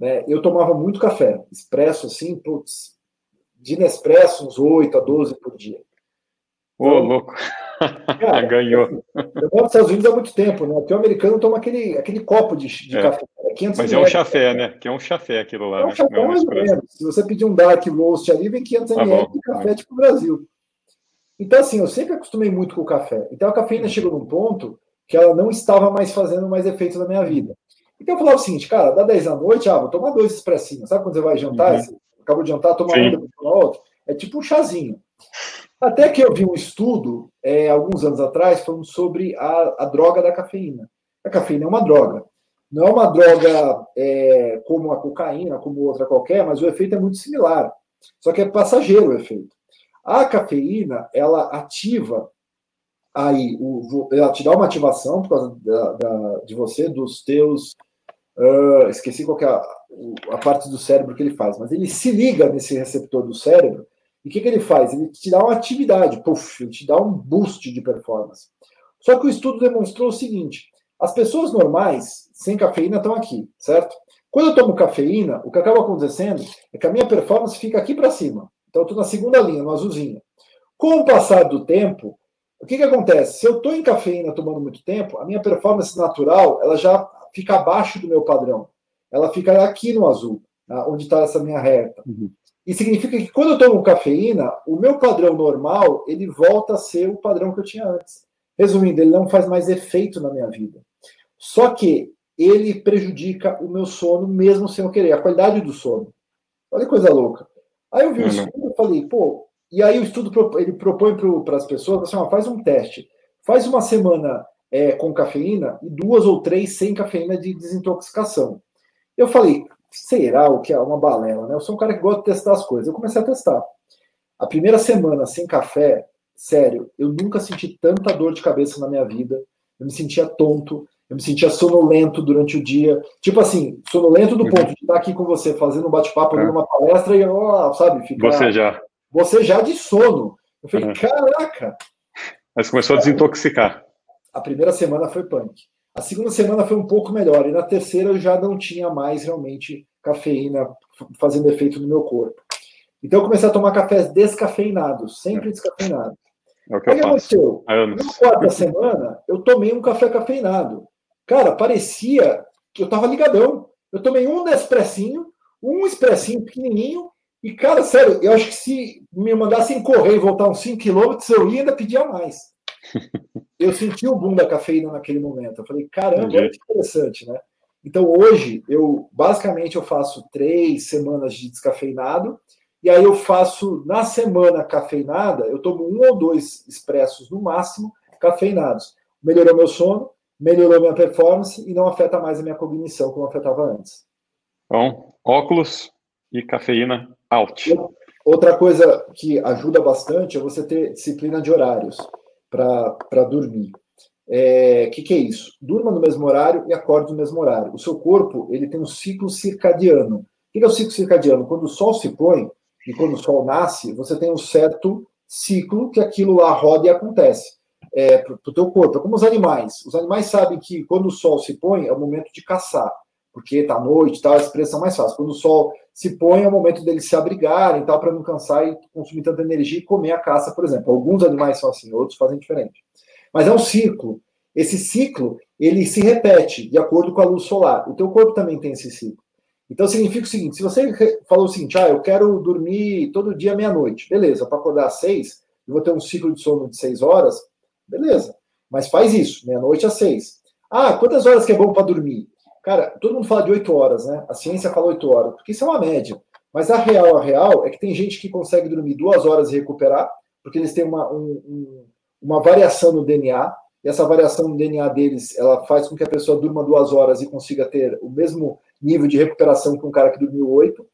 Né? Eu tomava muito café, expresso assim, putz, de Nespresso, uns 8 a 12 por dia. Ô, então, louco. Cara, [laughs] Ganhou. Eu moro nos Estados Unidos há muito tempo, né? Porque o americano toma aquele, aquele copo de, de é. café. É Mas é um chafé, né? Que é um chafé aquilo lá. É um né? chafé é mais ou menos. Se você pedir um dark roast ali, vem 500 ml tá de café, é. tipo Brasil. Então, assim, eu sempre acostumei muito com o café. Então, a cafeína chegou num ponto que ela não estava mais fazendo mais efeito na minha vida. Então, eu falava o seguinte, cara, dá 10 da noite, ah, vou tomar dois expressinhos. Sabe quando você vai jantar? Uhum. Você acabou de jantar, toma um, depois toma outro. É tipo um chazinho. Até que eu vi um estudo, é, alguns anos atrás, falando sobre a, a, droga da cafeína. A cafeína é uma droga. Não é uma droga é, como a cocaína, como outra qualquer, mas o efeito é muito similar. Só que é passageiro o efeito. A cafeína, ela ativa aí, o, ela te dá uma ativação por causa da, da, de você, dos teus. Uh, esqueci qual é a, a parte do cérebro que ele faz, mas ele se liga nesse receptor do cérebro e o que, que ele faz? Ele te dá uma atividade, puff, ele te dá um boost de performance. Só que o estudo demonstrou o seguinte: as pessoas normais, sem cafeína, estão aqui, certo? Quando eu tomo cafeína, o que acaba acontecendo é que a minha performance fica aqui para cima. Então, eu estou na segunda linha, no azulzinho. Com o passar do tempo, o que, que acontece? Se eu estou em cafeína tomando muito tempo, a minha performance natural ela já fica abaixo do meu padrão. Ela fica aqui no azul, tá? onde está essa minha reta. Uhum. E significa que quando eu tomo cafeína, o meu padrão normal, ele volta a ser o padrão que eu tinha antes. Resumindo, ele não faz mais efeito na minha vida. Só que ele prejudica o meu sono mesmo sem eu querer, a qualidade do sono. Olha que coisa louca. Aí eu vi o estudo e falei, pô, e aí o estudo ele propõe para as pessoas, assim, ó, faz um teste. Faz uma semana é, com cafeína e duas ou três sem cafeína de desintoxicação. Eu falei, será o que é uma balela, né? Eu sou um cara que gosta de testar as coisas. Eu comecei a testar. A primeira semana sem café, sério, eu nunca senti tanta dor de cabeça na minha vida. Eu me sentia tonto, eu me sentia sonolento durante o dia. Tipo assim, sonolento do uhum. ponto de estar aqui com você, fazendo um bate-papo, é. numa palestra e, ó, sabe, ficar. Você já. Você já de sono. Eu falei, uhum. caraca! Mas começou a desintoxicar. A primeira semana foi punk. A segunda semana foi um pouco melhor, e na terceira eu já não tinha mais realmente cafeína fazendo efeito no meu corpo. Então eu comecei a tomar cafés descafeinados, sempre é. descafeinados. É o que, Aí eu aconteceu? Na quarta semana, eu tomei um café cafeinado. Cara, parecia que eu tava ligadão. Eu tomei um Nespressinho, um expressinho pequenininho, E, cara, sério, eu acho que se me mandassem correr e voltar uns 5 quilômetros, eu ia ainda pedir mais. [laughs] Eu senti o boom da cafeína naquele momento. Eu falei, caramba, que interessante, né? Então, hoje, eu basicamente eu faço três semanas de descafeinado, e aí eu faço, na semana cafeinada, eu tomo um ou dois expressos no máximo, cafeinados. Melhorou meu sono, melhorou minha performance e não afeta mais a minha cognição como afetava antes. Então, óculos e cafeína out. Outra coisa que ajuda bastante é você ter disciplina de horários para dormir. O é, que, que é isso? Durma no mesmo horário e acorde no mesmo horário. O seu corpo ele tem um ciclo circadiano. O que é o ciclo circadiano? Quando o sol se põe e quando o sol nasce, você tem um certo ciclo que aquilo lá roda e acontece é, para o teu corpo. É como os animais. Os animais sabem que quando o sol se põe é o momento de caçar, porque está noite, tá, as pressas são mais fáceis. Quando o sol se põe é o momento deles se abrigarem, tal, para não cansar e consumir tanta energia e comer a caça, por exemplo. Alguns animais são assim, outros fazem diferente. Mas é um ciclo. Esse ciclo ele se repete de acordo com a luz solar. O teu corpo também tem esse ciclo. Então significa o seguinte: se você falou o seguinte, ah, eu quero dormir todo dia meia-noite, beleza? Para acordar às seis, eu vou ter um ciclo de sono de seis horas Beleza. Mas faz isso, meia-noite às seis. Ah, quantas horas que é bom para dormir? Cara, todo mundo fala de oito horas, né? A ciência fala oito horas, porque isso é uma média. Mas a real, a real, é que tem gente que consegue dormir duas horas e recuperar, porque eles têm uma, um, uma variação no DNA, e essa variação no DNA deles, ela faz com que a pessoa durma duas horas e consiga ter o mesmo nível de recuperação que um cara que dormiu oito.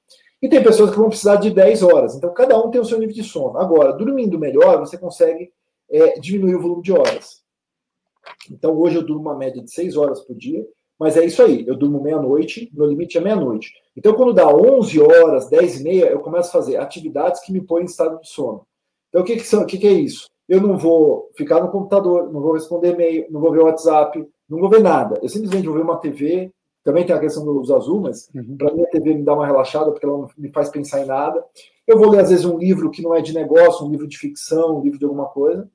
E tem pessoas que vão precisar de 10 horas. Então, cada um tem o seu nível de sono. Agora, dormindo melhor, você consegue é, diminuir o volume de horas. Então, hoje eu durmo uma média de 6 horas por dia, mas é isso aí, eu durmo meia-noite, meu limite é meia-noite. Então, quando dá 11 horas, 10 e meia, eu começo a fazer atividades que me põem em estado de sono. Então, o que, que, são, o que, que é isso? Eu não vou ficar no computador, não vou responder e-mail, não vou ver o WhatsApp, não vou ver nada. Eu simplesmente vou ver uma TV, também tem a questão do luz azul, mas uhum. para mim a TV me dá uma relaxada, porque ela não me faz pensar em nada. Eu vou ler, às vezes, um livro que não é de negócio, um livro de ficção, um livro de alguma coisa.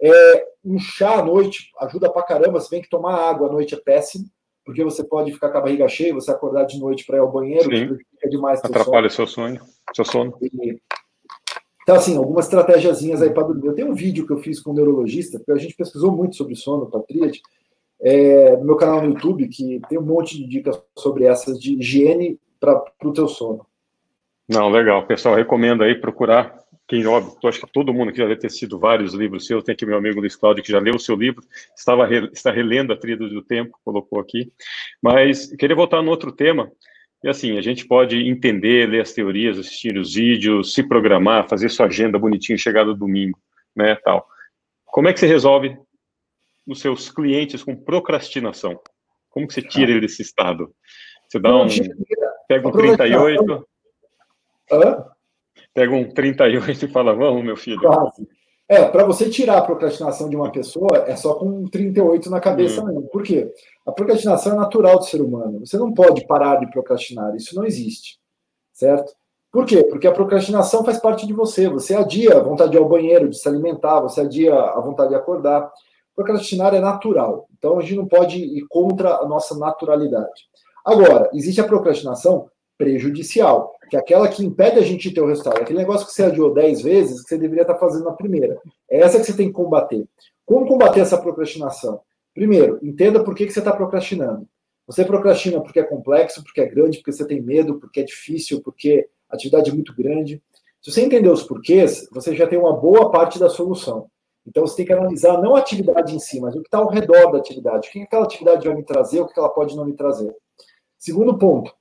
É, um chá à noite ajuda pra caramba, se bem que tomar água à noite é péssimo, porque você pode ficar com a barriga cheia, você acordar de noite para ir ao banheiro, é demais. Atrapalha seu sonho, seu sono. E, então, assim, algumas estratégiazinhas aí para dormir. Eu tenho um vídeo que eu fiz com um neurologista, porque a gente pesquisou muito sobre sono para tríade, é, no meu canal no YouTube, que tem um monte de dicas sobre essas de higiene para o teu sono. Não, legal. Pessoal, recomendo aí procurar quem óbvio, acho que todo mundo que já deve ter sido vários livros seus, tem aqui meu amigo Luiz Cláudio, que já leu o seu livro, estava está relendo a trilha do tempo, colocou aqui. Mas queria voltar no outro tema, e assim, a gente pode entender, ler as teorias, assistir os vídeos, se programar, fazer sua agenda bonitinho, chegar no domingo, né, tal. Como é que você resolve os seus clientes com procrastinação? Como que você tira ele desse estado? Você dá um... Pega um 38... Hã? Pega um 38 e fala, vamos, meu filho. Quase. É, para você tirar a procrastinação de uma pessoa, é só com um 38 na cabeça hum. mesmo. Por quê? A procrastinação é natural do ser humano. Você não pode parar de procrastinar, isso não existe. Certo? Por quê? Porque a procrastinação faz parte de você. Você adia a vontade de ir ao banheiro, de se alimentar, você adia a vontade de acordar. Procrastinar é natural. Então a gente não pode ir contra a nossa naturalidade. Agora, existe a procrastinação prejudicial, que é aquela que impede a gente de ter o resultado. Aquele negócio que você adiou 10 vezes, que você deveria estar fazendo na primeira. É essa que você tem que combater. Como combater essa procrastinação? Primeiro, entenda por que, que você está procrastinando. Você procrastina porque é complexo, porque é grande, porque você tem medo, porque é difícil, porque a atividade é muito grande. Se você entender os porquês, você já tem uma boa parte da solução. Então você tem que analisar não a atividade em si, mas o que está ao redor da atividade. O que aquela atividade vai me trazer, o que ela pode não me trazer. Segundo ponto,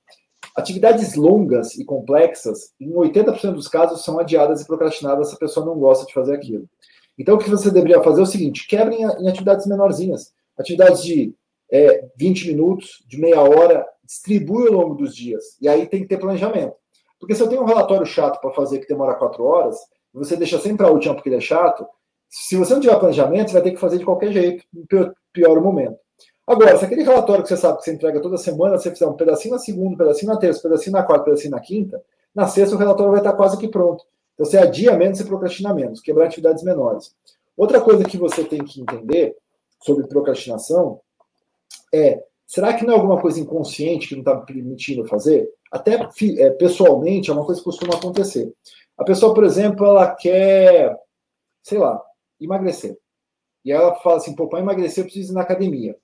Atividades longas e complexas, em 80% dos casos, são adiadas e procrastinadas se a pessoa não gosta de fazer aquilo. Então, o que você deveria fazer é o seguinte: quebrem em atividades menorzinhas. Atividades de é, 20 minutos, de meia hora, distribui ao longo dos dias. E aí tem que ter planejamento. Porque se eu tenho um relatório chato para fazer que demora 4 horas, você deixa sempre a última porque ele é chato, se você não tiver planejamento, você vai ter que fazer de qualquer jeito, no pior, pior momento. Agora, se aquele relatório que você sabe que você entrega toda semana, você fizer um pedacinho na segunda, um pedacinho na terça, um pedacinho na quarta, um pedacinho na quinta, na sexta o relatório vai estar quase que pronto. Então você adia menos e procrastina menos, quebrar atividades menores. Outra coisa que você tem que entender sobre procrastinação é: será que não é alguma coisa inconsciente que não está permitindo fazer? até é, pessoalmente, é uma coisa que costuma acontecer. A pessoa, por exemplo, ela quer, sei lá, emagrecer. E ela fala assim, pô, para emagrecer eu preciso ir na academia.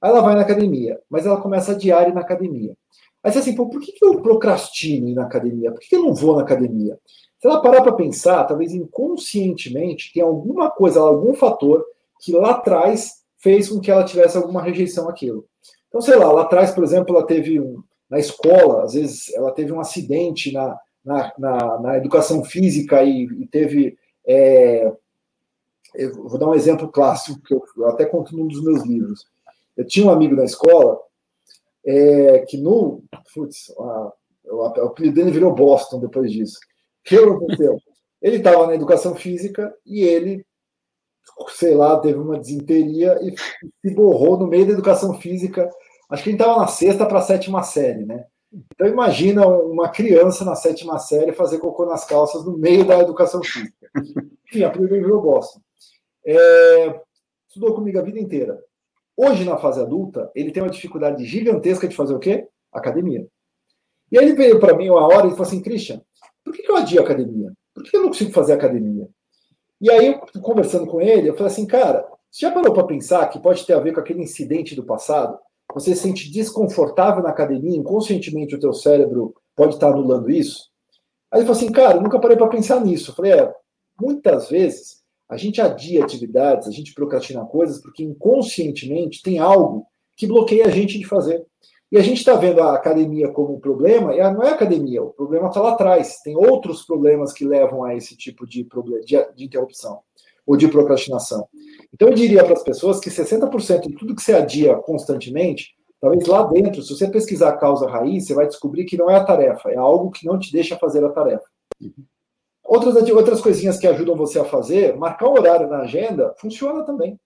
Aí ela vai na academia, mas ela começa a diária na academia. Aí você assim, pô, por que, eu procrastino ir na academia? Por que, eu não vou na academia? Se ela parar para pensar, talvez inconscientemente tem alguma coisa, algum fator que lá atrás fez com que ela tivesse alguma rejeição àquilo. Então, sei lá, lá atrás, por exemplo, ela teve um, na escola, às vezes ela teve um acidente na, na, na, na educação física e, e teve. É, eu vou dar um exemplo clássico, que eu, eu até conto num dos meus livros. Eu tinha um amigo na escola é, que no. Putz, o apelido dele virou Boston depois disso. O que aconteceu? Ele estava na educação física e ele sei lá, teve uma desinteria e se borrou no meio da educação física. Acho que ele estava na sexta para a sétima série, né? Então imagina uma criança na sétima série fazer cocô nas calças no meio da educação física. Enfim, a primeira eu gosto. É, estudou comigo a vida inteira. Hoje, na fase adulta, ele tem uma dificuldade gigantesca de fazer o quê? Academia. E aí ele veio para mim uma hora e falou assim, Christian, por que eu adio academia? Por que eu não consigo fazer academia? E aí, conversando com ele, eu falei assim, cara, você já parou para pensar que pode ter a ver com aquele incidente do passado? Você se sente desconfortável na academia, inconscientemente o teu cérebro pode estar anulando isso? Aí ele falou assim, cara, eu nunca parei para pensar nisso. Eu falei, é, muitas vezes a gente adia atividades, a gente procrastina coisas porque inconscientemente tem algo que bloqueia a gente de fazer. E a gente está vendo a academia como um problema, e não é academia, o problema está lá atrás. Tem outros problemas que levam a esse tipo de, problema, de, de interrupção ou de procrastinação. Então, eu diria para as pessoas que 60% de tudo que você adia constantemente, talvez lá dentro, se você pesquisar a causa raiz, você vai descobrir que não é a tarefa, é algo que não te deixa fazer a tarefa. Outras, outras coisinhas que ajudam você a fazer, marcar um horário na agenda, funciona também.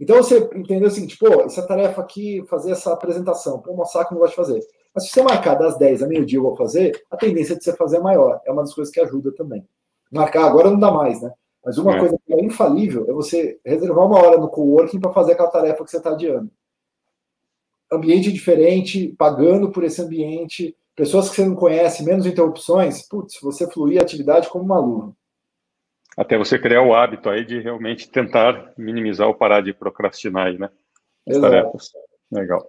Então você entendeu o seguinte, pô, essa tarefa aqui, fazer essa apresentação, pô, uma saco não gosto de fazer. Mas se você marcar das 10 a meio-dia eu vou fazer, a tendência de você fazer é maior. É uma das coisas que ajuda também. Marcar agora não dá mais, né? Mas uma é. coisa que é infalível é você reservar uma hora no coworking para fazer aquela tarefa que você está adiando. Ambiente diferente, pagando por esse ambiente, pessoas que você não conhece, menos interrupções, putz, você fluir a atividade como uma luva. Até você criar o hábito aí de realmente tentar minimizar ou parar de procrastinar aí, né? As Exato. tarefas. Legal.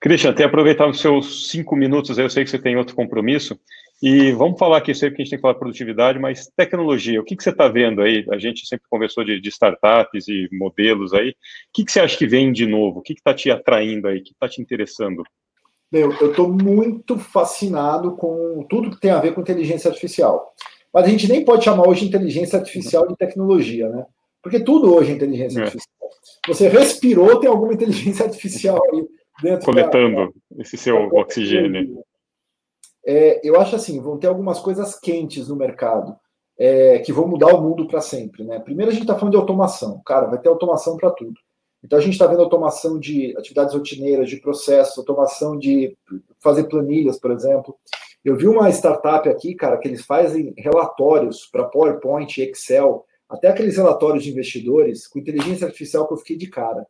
Christian, até aproveitar os seus cinco minutos, eu sei que você tem outro compromisso, e vamos falar aqui, sei que a gente tem que falar de produtividade, mas tecnologia, o que, que você está vendo aí? A gente sempre conversou de, de startups e modelos aí. O que, que você acha que vem de novo? O que está te atraindo aí? O que está te interessando? Meu, eu estou muito fascinado com tudo que tem a ver com inteligência artificial. Mas a gente nem pode chamar hoje inteligência artificial de tecnologia, né? Porque tudo hoje é inteligência é. artificial. Você respirou, tem alguma inteligência artificial aí dentro. Coletando da, esse seu da, oxigênio. É, eu acho assim, vão ter algumas coisas quentes no mercado é, que vão mudar o mundo para sempre. Né? Primeiro a gente está falando de automação. Cara, vai ter automação para tudo. Então a gente está vendo automação de atividades rotineiras, de processos, automação de fazer planilhas, por exemplo. Eu vi uma startup aqui, cara, que eles fazem relatórios para PowerPoint, Excel, até aqueles relatórios de investidores com inteligência artificial que eu fiquei de cara.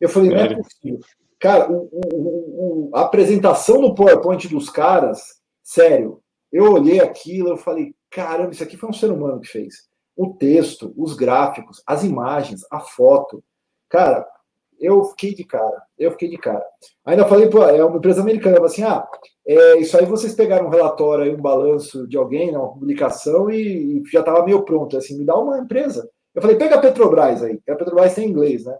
Eu falei, não é possível. Cara, o, o, o, a apresentação no PowerPoint dos caras, sério, eu olhei aquilo, eu falei, caramba, isso aqui foi um ser humano que fez. O texto, os gráficos, as imagens, a foto. Cara, eu fiquei de cara, eu fiquei de cara. Ainda falei, pô, é uma empresa americana, assim, ah, é, isso aí vocês pegaram um relatório aí, um balanço de alguém, né, uma publicação, e, e já estava meio pronto, assim, me dá uma empresa. Eu falei, pega a Petrobras aí, a Petrobras tem inglês, né?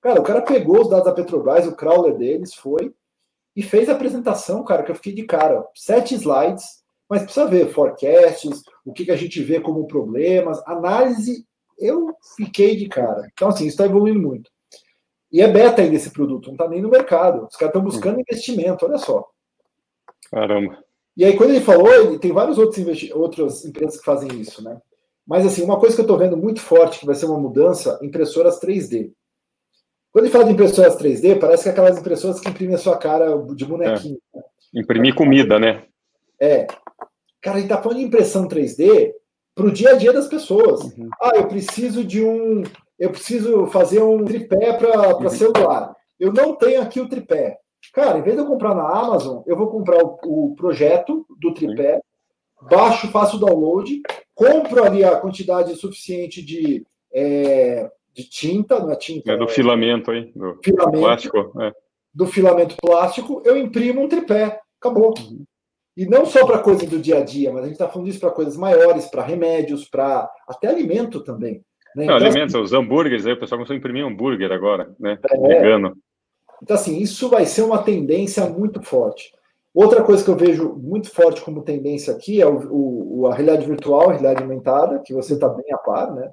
Cara, o cara pegou os dados da Petrobras, o crawler deles, foi e fez a apresentação, cara, que eu fiquei de cara. Sete slides, mas precisa ver forecasts, o que, que a gente vê como problemas, análise, eu fiquei de cara. Então, assim, isso está evoluindo muito. E é beta ainda esse produto, não está nem no mercado. Os caras estão buscando hum. investimento, olha só. Caramba. E aí, quando ele falou, ele tem várias outras, outras empresas que fazem isso, né? Mas, assim, uma coisa que eu estou vendo muito forte, que vai ser uma mudança, impressoras 3D. Quando ele fala de impressoras 3D, parece que é aquelas impressoras que imprimem a sua cara de bonequinho. É. Imprimir comida, né? É. Cara, ele está falando de impressão 3D para o dia a dia das pessoas. Uhum. Ah, eu preciso de um eu preciso fazer um tripé para uhum. celular. Eu não tenho aqui o tripé. Cara, em vez de eu comprar na Amazon, eu vou comprar o, o projeto do tripé, baixo, faço o download, compro ali a quantidade suficiente de, é, de tinta, não é tinta? É do é, filamento aí, do filamento, plástico. É. Do filamento plástico, eu imprimo um tripé, acabou. Uhum. E não só para coisas do dia a dia, mas a gente está falando disso para coisas maiores, para remédios, para até alimento também. Né? Não, então, alimentos, assim, os hambúrgueres, aí o pessoal começou a imprimir hambúrguer agora, né? É, Vegano. Então, assim, isso vai ser uma tendência muito forte. Outra coisa que eu vejo muito forte como tendência aqui é o, o a realidade virtual, a realidade aumentada, que você está bem a par, né?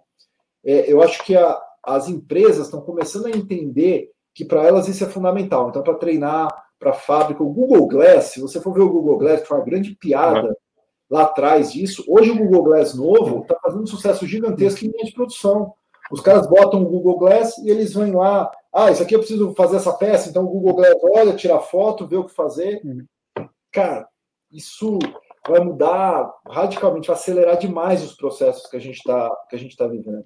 É, eu acho que a, as empresas estão começando a entender que para elas isso é fundamental. Então, para treinar para a fábrica, o Google Glass, se você for ver o Google Glass, que foi uma grande piada uhum. lá atrás disso, hoje o Google Glass novo está fazendo um sucesso gigantesco em linha de produção. Os caras botam o Google Glass e eles vão lá, ah, isso aqui eu preciso fazer essa peça, então o Google Glass olha, tira foto, vê o que fazer. Uhum. Cara, isso vai mudar radicalmente, vai acelerar demais os processos que a gente está tá vivendo.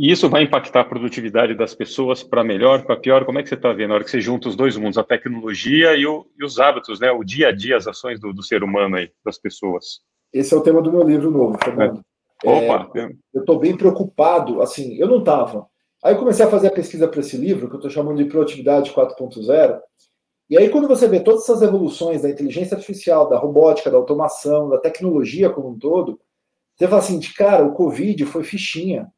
E isso vai impactar a produtividade das pessoas para melhor, para pior? Como é que você está vendo na hora que você junta os dois mundos, a tecnologia e, o, e os hábitos, né? o dia a dia, as ações do, do, ser humano aí, das pessoas? Esse é o tema do meu livro novo, Fernando. É. Opa! É, eu estou bem preocupado, assim, eu não estava. Aí eu comecei a fazer a pesquisa para esse livro, que eu estou chamando de Produtividade 4.0, e aí quando você vê todas essas evoluções da inteligência artificial, da robótica, da automação, da tecnologia como um todo, você fala assim, de cara, o Covid foi fichinha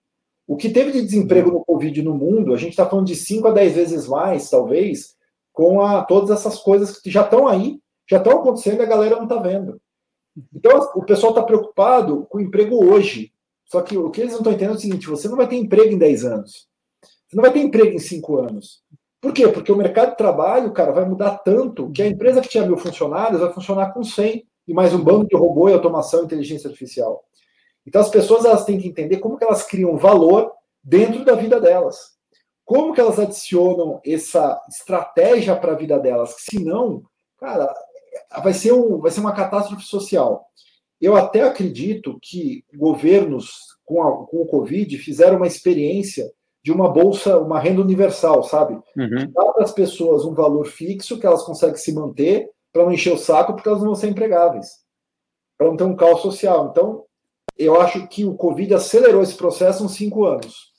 o que teve de desemprego no Covid no mundo, a gente está falando de 5 a 10 vezes mais, talvez, com a, todas essas coisas que já estão aí, já estão acontecendo e a galera não está vendo. Então, o pessoal está preocupado com o emprego hoje. Só que o que eles não estão entendendo é o seguinte: você não vai ter emprego em 10 anos. Você não vai ter emprego em 5 anos. Por quê? Porque o mercado de trabalho, cara, vai mudar tanto que a empresa que tinha mil funcionários vai funcionar com 100 e mais um bando de robô e automação e inteligência artificial. Então as pessoas elas têm que entender como que elas criam valor dentro da vida delas. Como que elas adicionam essa estratégia para a vida delas? Senão, cara, vai ser, um, vai ser uma catástrofe social. Eu até acredito que governos com, a, com o Covid fizeram uma experiência de uma bolsa, uma renda universal, sabe? Uhum. Dá para as pessoas um valor fixo que elas conseguem se manter para não encher o saco porque elas não vão ser empregáveis, para não ter um caos social. Então, eu acho que o Covid acelerou esse processo uns cinco anos.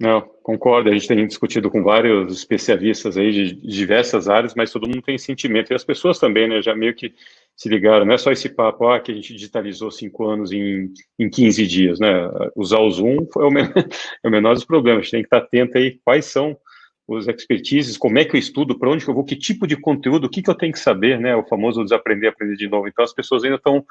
Não, concordo. A gente tem discutido com vários especialistas aí de diversas áreas, mas todo mundo tem sentimento. E as pessoas também, né, já meio que se ligaram. Não é só esse papo ah, que a gente digitalizou cinco anos em, em 15 dias, né? Usar o Zoom é o, menor, [laughs] é o menor dos problemas. A gente tem que estar atento aí quais são os expertises, como é que eu estudo, para onde eu vou, que tipo de conteúdo, o que, que eu tenho que saber, né? O famoso desaprender, aprender de novo. Então as pessoas ainda estão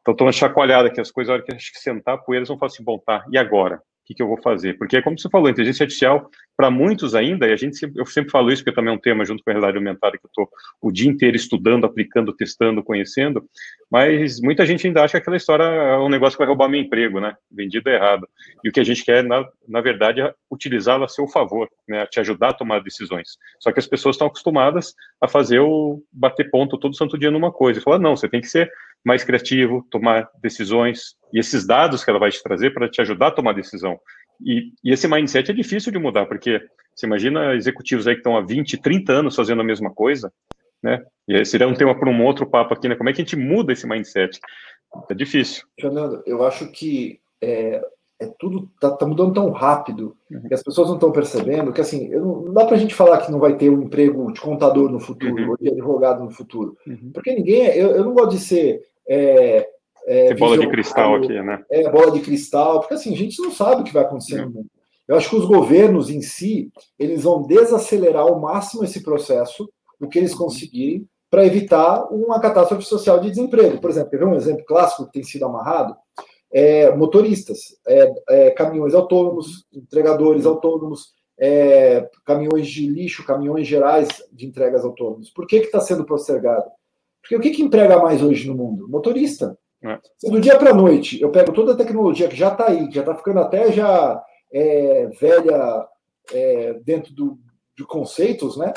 estão tomando chacoalhada que as coisas, a hora que a gente sentar poeira, eles vão falar assim, bom, tá, e agora? que, que eu vou fazer? Porque, como você falou, inteligência artificial, para muitos ainda, e a gente sempre, eu sempre falo isso, porque também é um tema junto com a realidade aumentada que eu estou o dia inteiro estudando, aplicando, testando, conhecendo, mas muita gente ainda acha que aquela história é um negócio que vai roubar meu emprego, né? Vendido errado. E o que a gente quer, na, na verdade, é utilizá-la a seu favor, né? Te ajudar a tomar decisões. Só que as pessoas estão acostumadas a fazer o bater ponto todo santo dia numa coisa. E falar, não, você tem que ser mais criativo, tomar decisões, e esses dados que ela vai te trazer para te ajudar a tomar decisão. E, e, esse mindset é difícil de mudar, porque você imagina executivos aí que estão há 20, 30 anos fazendo a mesma coisa, né? E seria um tema para um outro papo aqui, né? Como é que a gente muda esse mindset? É difícil. Fernando, eu acho que é, é tudo tá, tá, mudando tão rápido uhum. que as pessoas não estão percebendo que assim não, não dá para a gente falar que não vai ter um emprego de contador no futuro uhum. ou de advogado no futuro, uhum. porque ninguém é, eu, eu não gosto de ser é, é, bola de cristal aqui, né? É, bola de cristal, porque assim, a gente não sabe o que vai acontecer no mundo. Eu acho que os governos em si, eles vão desacelerar ao máximo esse processo, o que eles conseguirem, para evitar uma catástrofe social de desemprego. Por exemplo, quer ver um exemplo clássico que tem sido amarrado? É, motoristas, é, é, caminhões autônomos, entregadores autônomos, é, caminhões de lixo, caminhões gerais de entregas autônomos. Por que está sendo postergado? Porque o que, que emprega mais hoje no mundo? Motorista. É. Se do dia para a noite eu pego toda a tecnologia que já está aí, que já está ficando até já é, velha é, dentro do, de conceitos, né?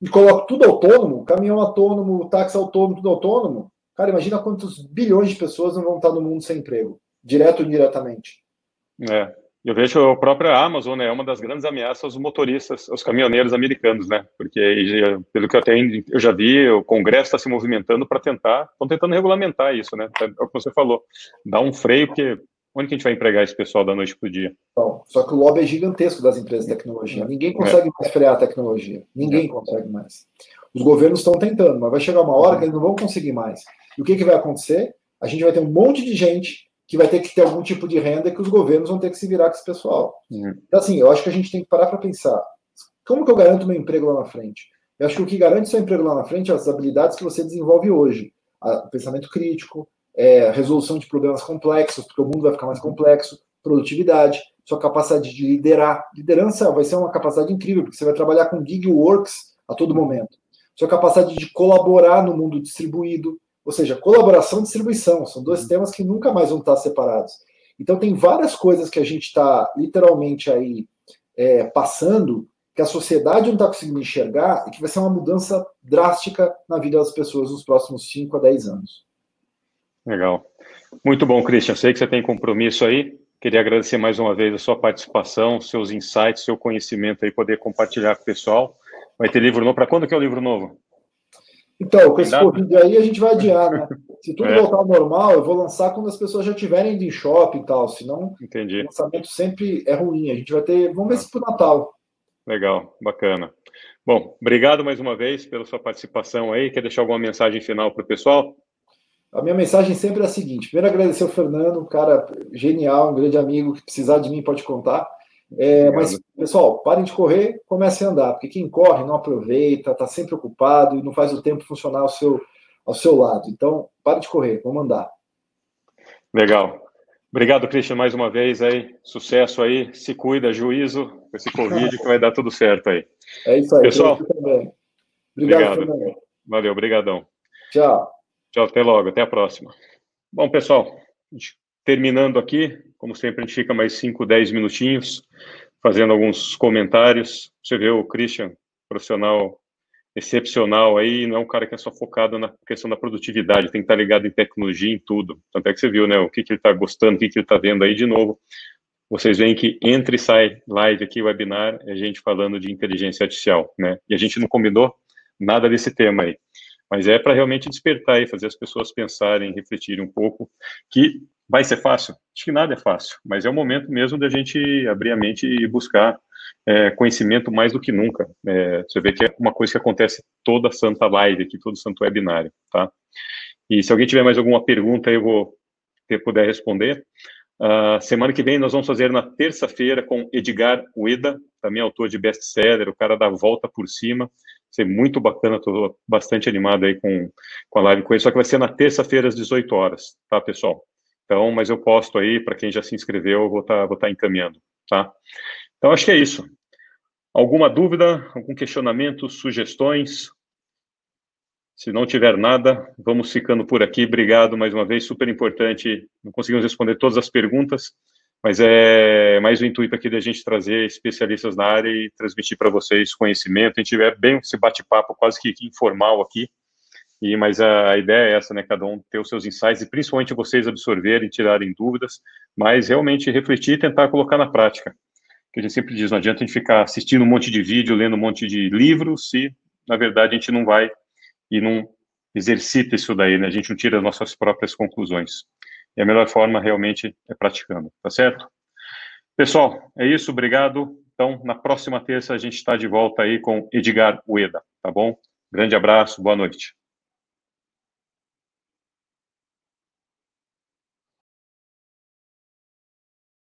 E coloco tudo autônomo, caminhão autônomo, táxi autônomo, tudo autônomo. Cara, imagina quantos bilhões de pessoas não vão estar no mundo sem emprego, direto ou indiretamente. É. Eu vejo a própria Amazon, né, é uma das grandes ameaças aos motoristas, aos caminhoneiros americanos, né, porque pelo que eu, tenho, eu já vi, o Congresso está se movimentando para tentar, estão tentando regulamentar isso, né, é o que você falou, dar um freio, porque onde que a gente vai empregar esse pessoal da noite para o dia? Então, só que o lobby é gigantesco das empresas de tecnologia, ninguém consegue é. mais frear a tecnologia, ninguém é. consegue mais. Os governos estão tentando, mas vai chegar uma hora que eles não vão conseguir mais. E o que, que vai acontecer? A gente vai ter um monte de gente que vai ter que ter algum tipo de renda que os governos vão ter que se virar com esse pessoal. Uhum. Então, assim, eu acho que a gente tem que parar para pensar: como que eu garanto meu emprego lá na frente? Eu acho que o que garante seu emprego lá na frente é as habilidades que você desenvolve hoje. O pensamento crítico, é, resolução de problemas complexos, porque o mundo vai ficar mais complexo, produtividade, sua capacidade de liderar. Liderança vai ser uma capacidade incrível, porque você vai trabalhar com gig works a todo momento. Sua capacidade de colaborar no mundo distribuído, ou seja, colaboração e distribuição, são dois uhum. temas que nunca mais vão estar separados. Então tem várias coisas que a gente está literalmente aí é, passando que a sociedade não está conseguindo enxergar e que vai ser uma mudança drástica na vida das pessoas nos próximos 5 a 10 anos. Legal. Muito bom, Christian. Sei que você tem compromisso aí. Queria agradecer mais uma vez a sua participação, seus insights, seu conhecimento aí, poder compartilhar com o pessoal. Vai ter livro novo. Para quando que é o livro novo? Então, com esse Covid aí a gente vai adiar, né? [laughs] Se tudo é. voltar ao normal, eu vou lançar quando as pessoas já estiverem indo em shopping e tal. Senão, Entendi. o lançamento sempre é ruim. A gente vai ter. Vamos ver se pro Natal. Legal, bacana. Bom, obrigado mais uma vez pela sua participação aí. Quer deixar alguma mensagem final para o pessoal? A minha mensagem sempre é a seguinte: primeiro, agradecer o Fernando, um cara genial, um grande amigo, que precisar de mim pode contar. É, mas, pessoal, parem de correr, comecem a andar, porque quem corre não aproveita, está sempre ocupado e não faz o tempo funcionar ao seu, ao seu lado. Então, parem de correr, vamos andar. Legal. Obrigado, Christian, mais uma vez aí. Sucesso aí. Se cuida, juízo com esse Covid, que vai dar tudo certo aí. É isso aí. Pessoal. Obrigado. obrigado. Valeu, obrigadão. Tchau. Tchau, até logo, até a próxima. Bom, pessoal, terminando aqui, como sempre, a gente fica mais 5, 10 minutinhos fazendo alguns comentários. Você vê o Christian, profissional excepcional aí, não é um cara que é só focado na questão da produtividade, tem que estar ligado em tecnologia, em tudo. Tanto é que você viu, né, o que, que ele está gostando, o que, que ele está vendo aí de novo. Vocês veem que entre e sai live aqui, webinar, é gente falando de inteligência artificial, né? E a gente não combinou nada desse tema aí. Mas é para realmente despertar e fazer as pessoas pensarem, refletirem um pouco, que Vai ser fácil? Acho que nada é fácil, mas é o momento mesmo da gente abrir a mente e buscar é, conhecimento mais do que nunca. É, você vê que é uma coisa que acontece toda santa live aqui, todo santo webinário, tá? E se alguém tiver mais alguma pergunta, eu vou ter, responder. Uh, semana que vem nós vamos fazer na terça-feira com Edgar Ueda, também autor de best-seller, o cara da volta por cima. Vai ser muito bacana, estou bastante animado aí com, com a live com ele, só que vai ser na terça-feira às 18 horas, tá, pessoal? Então, mas eu posto aí, para quem já se inscreveu, eu vou estar tá, vou tá encaminhando, tá? Então, acho que é isso. Alguma dúvida, algum questionamento, sugestões? Se não tiver nada, vamos ficando por aqui. Obrigado mais uma vez, super importante. Não conseguimos responder todas as perguntas, mas é mais o intuito aqui da gente trazer especialistas na área e transmitir para vocês conhecimento. A gente tiver bem esse bate-papo quase que informal aqui, e, mas a, a, ideia é essa, né? Cada um ter os seus insights e principalmente vocês absorverem, tirarem dúvidas, mas realmente refletir e tentar colocar na prática. Que a gente sempre diz, não adianta a gente ficar assistindo um monte de vídeo, lendo um monte de livros, se na verdade a gente não vai e não exercita isso daí, né? A gente não tira as nossas próprias conclusões. E a melhor forma realmente é praticando, tá certo? Pessoal, é isso, obrigado. Então, na próxima terça a gente está de volta aí com Edgar Ueda, tá bom? Grande abraço, boa noite.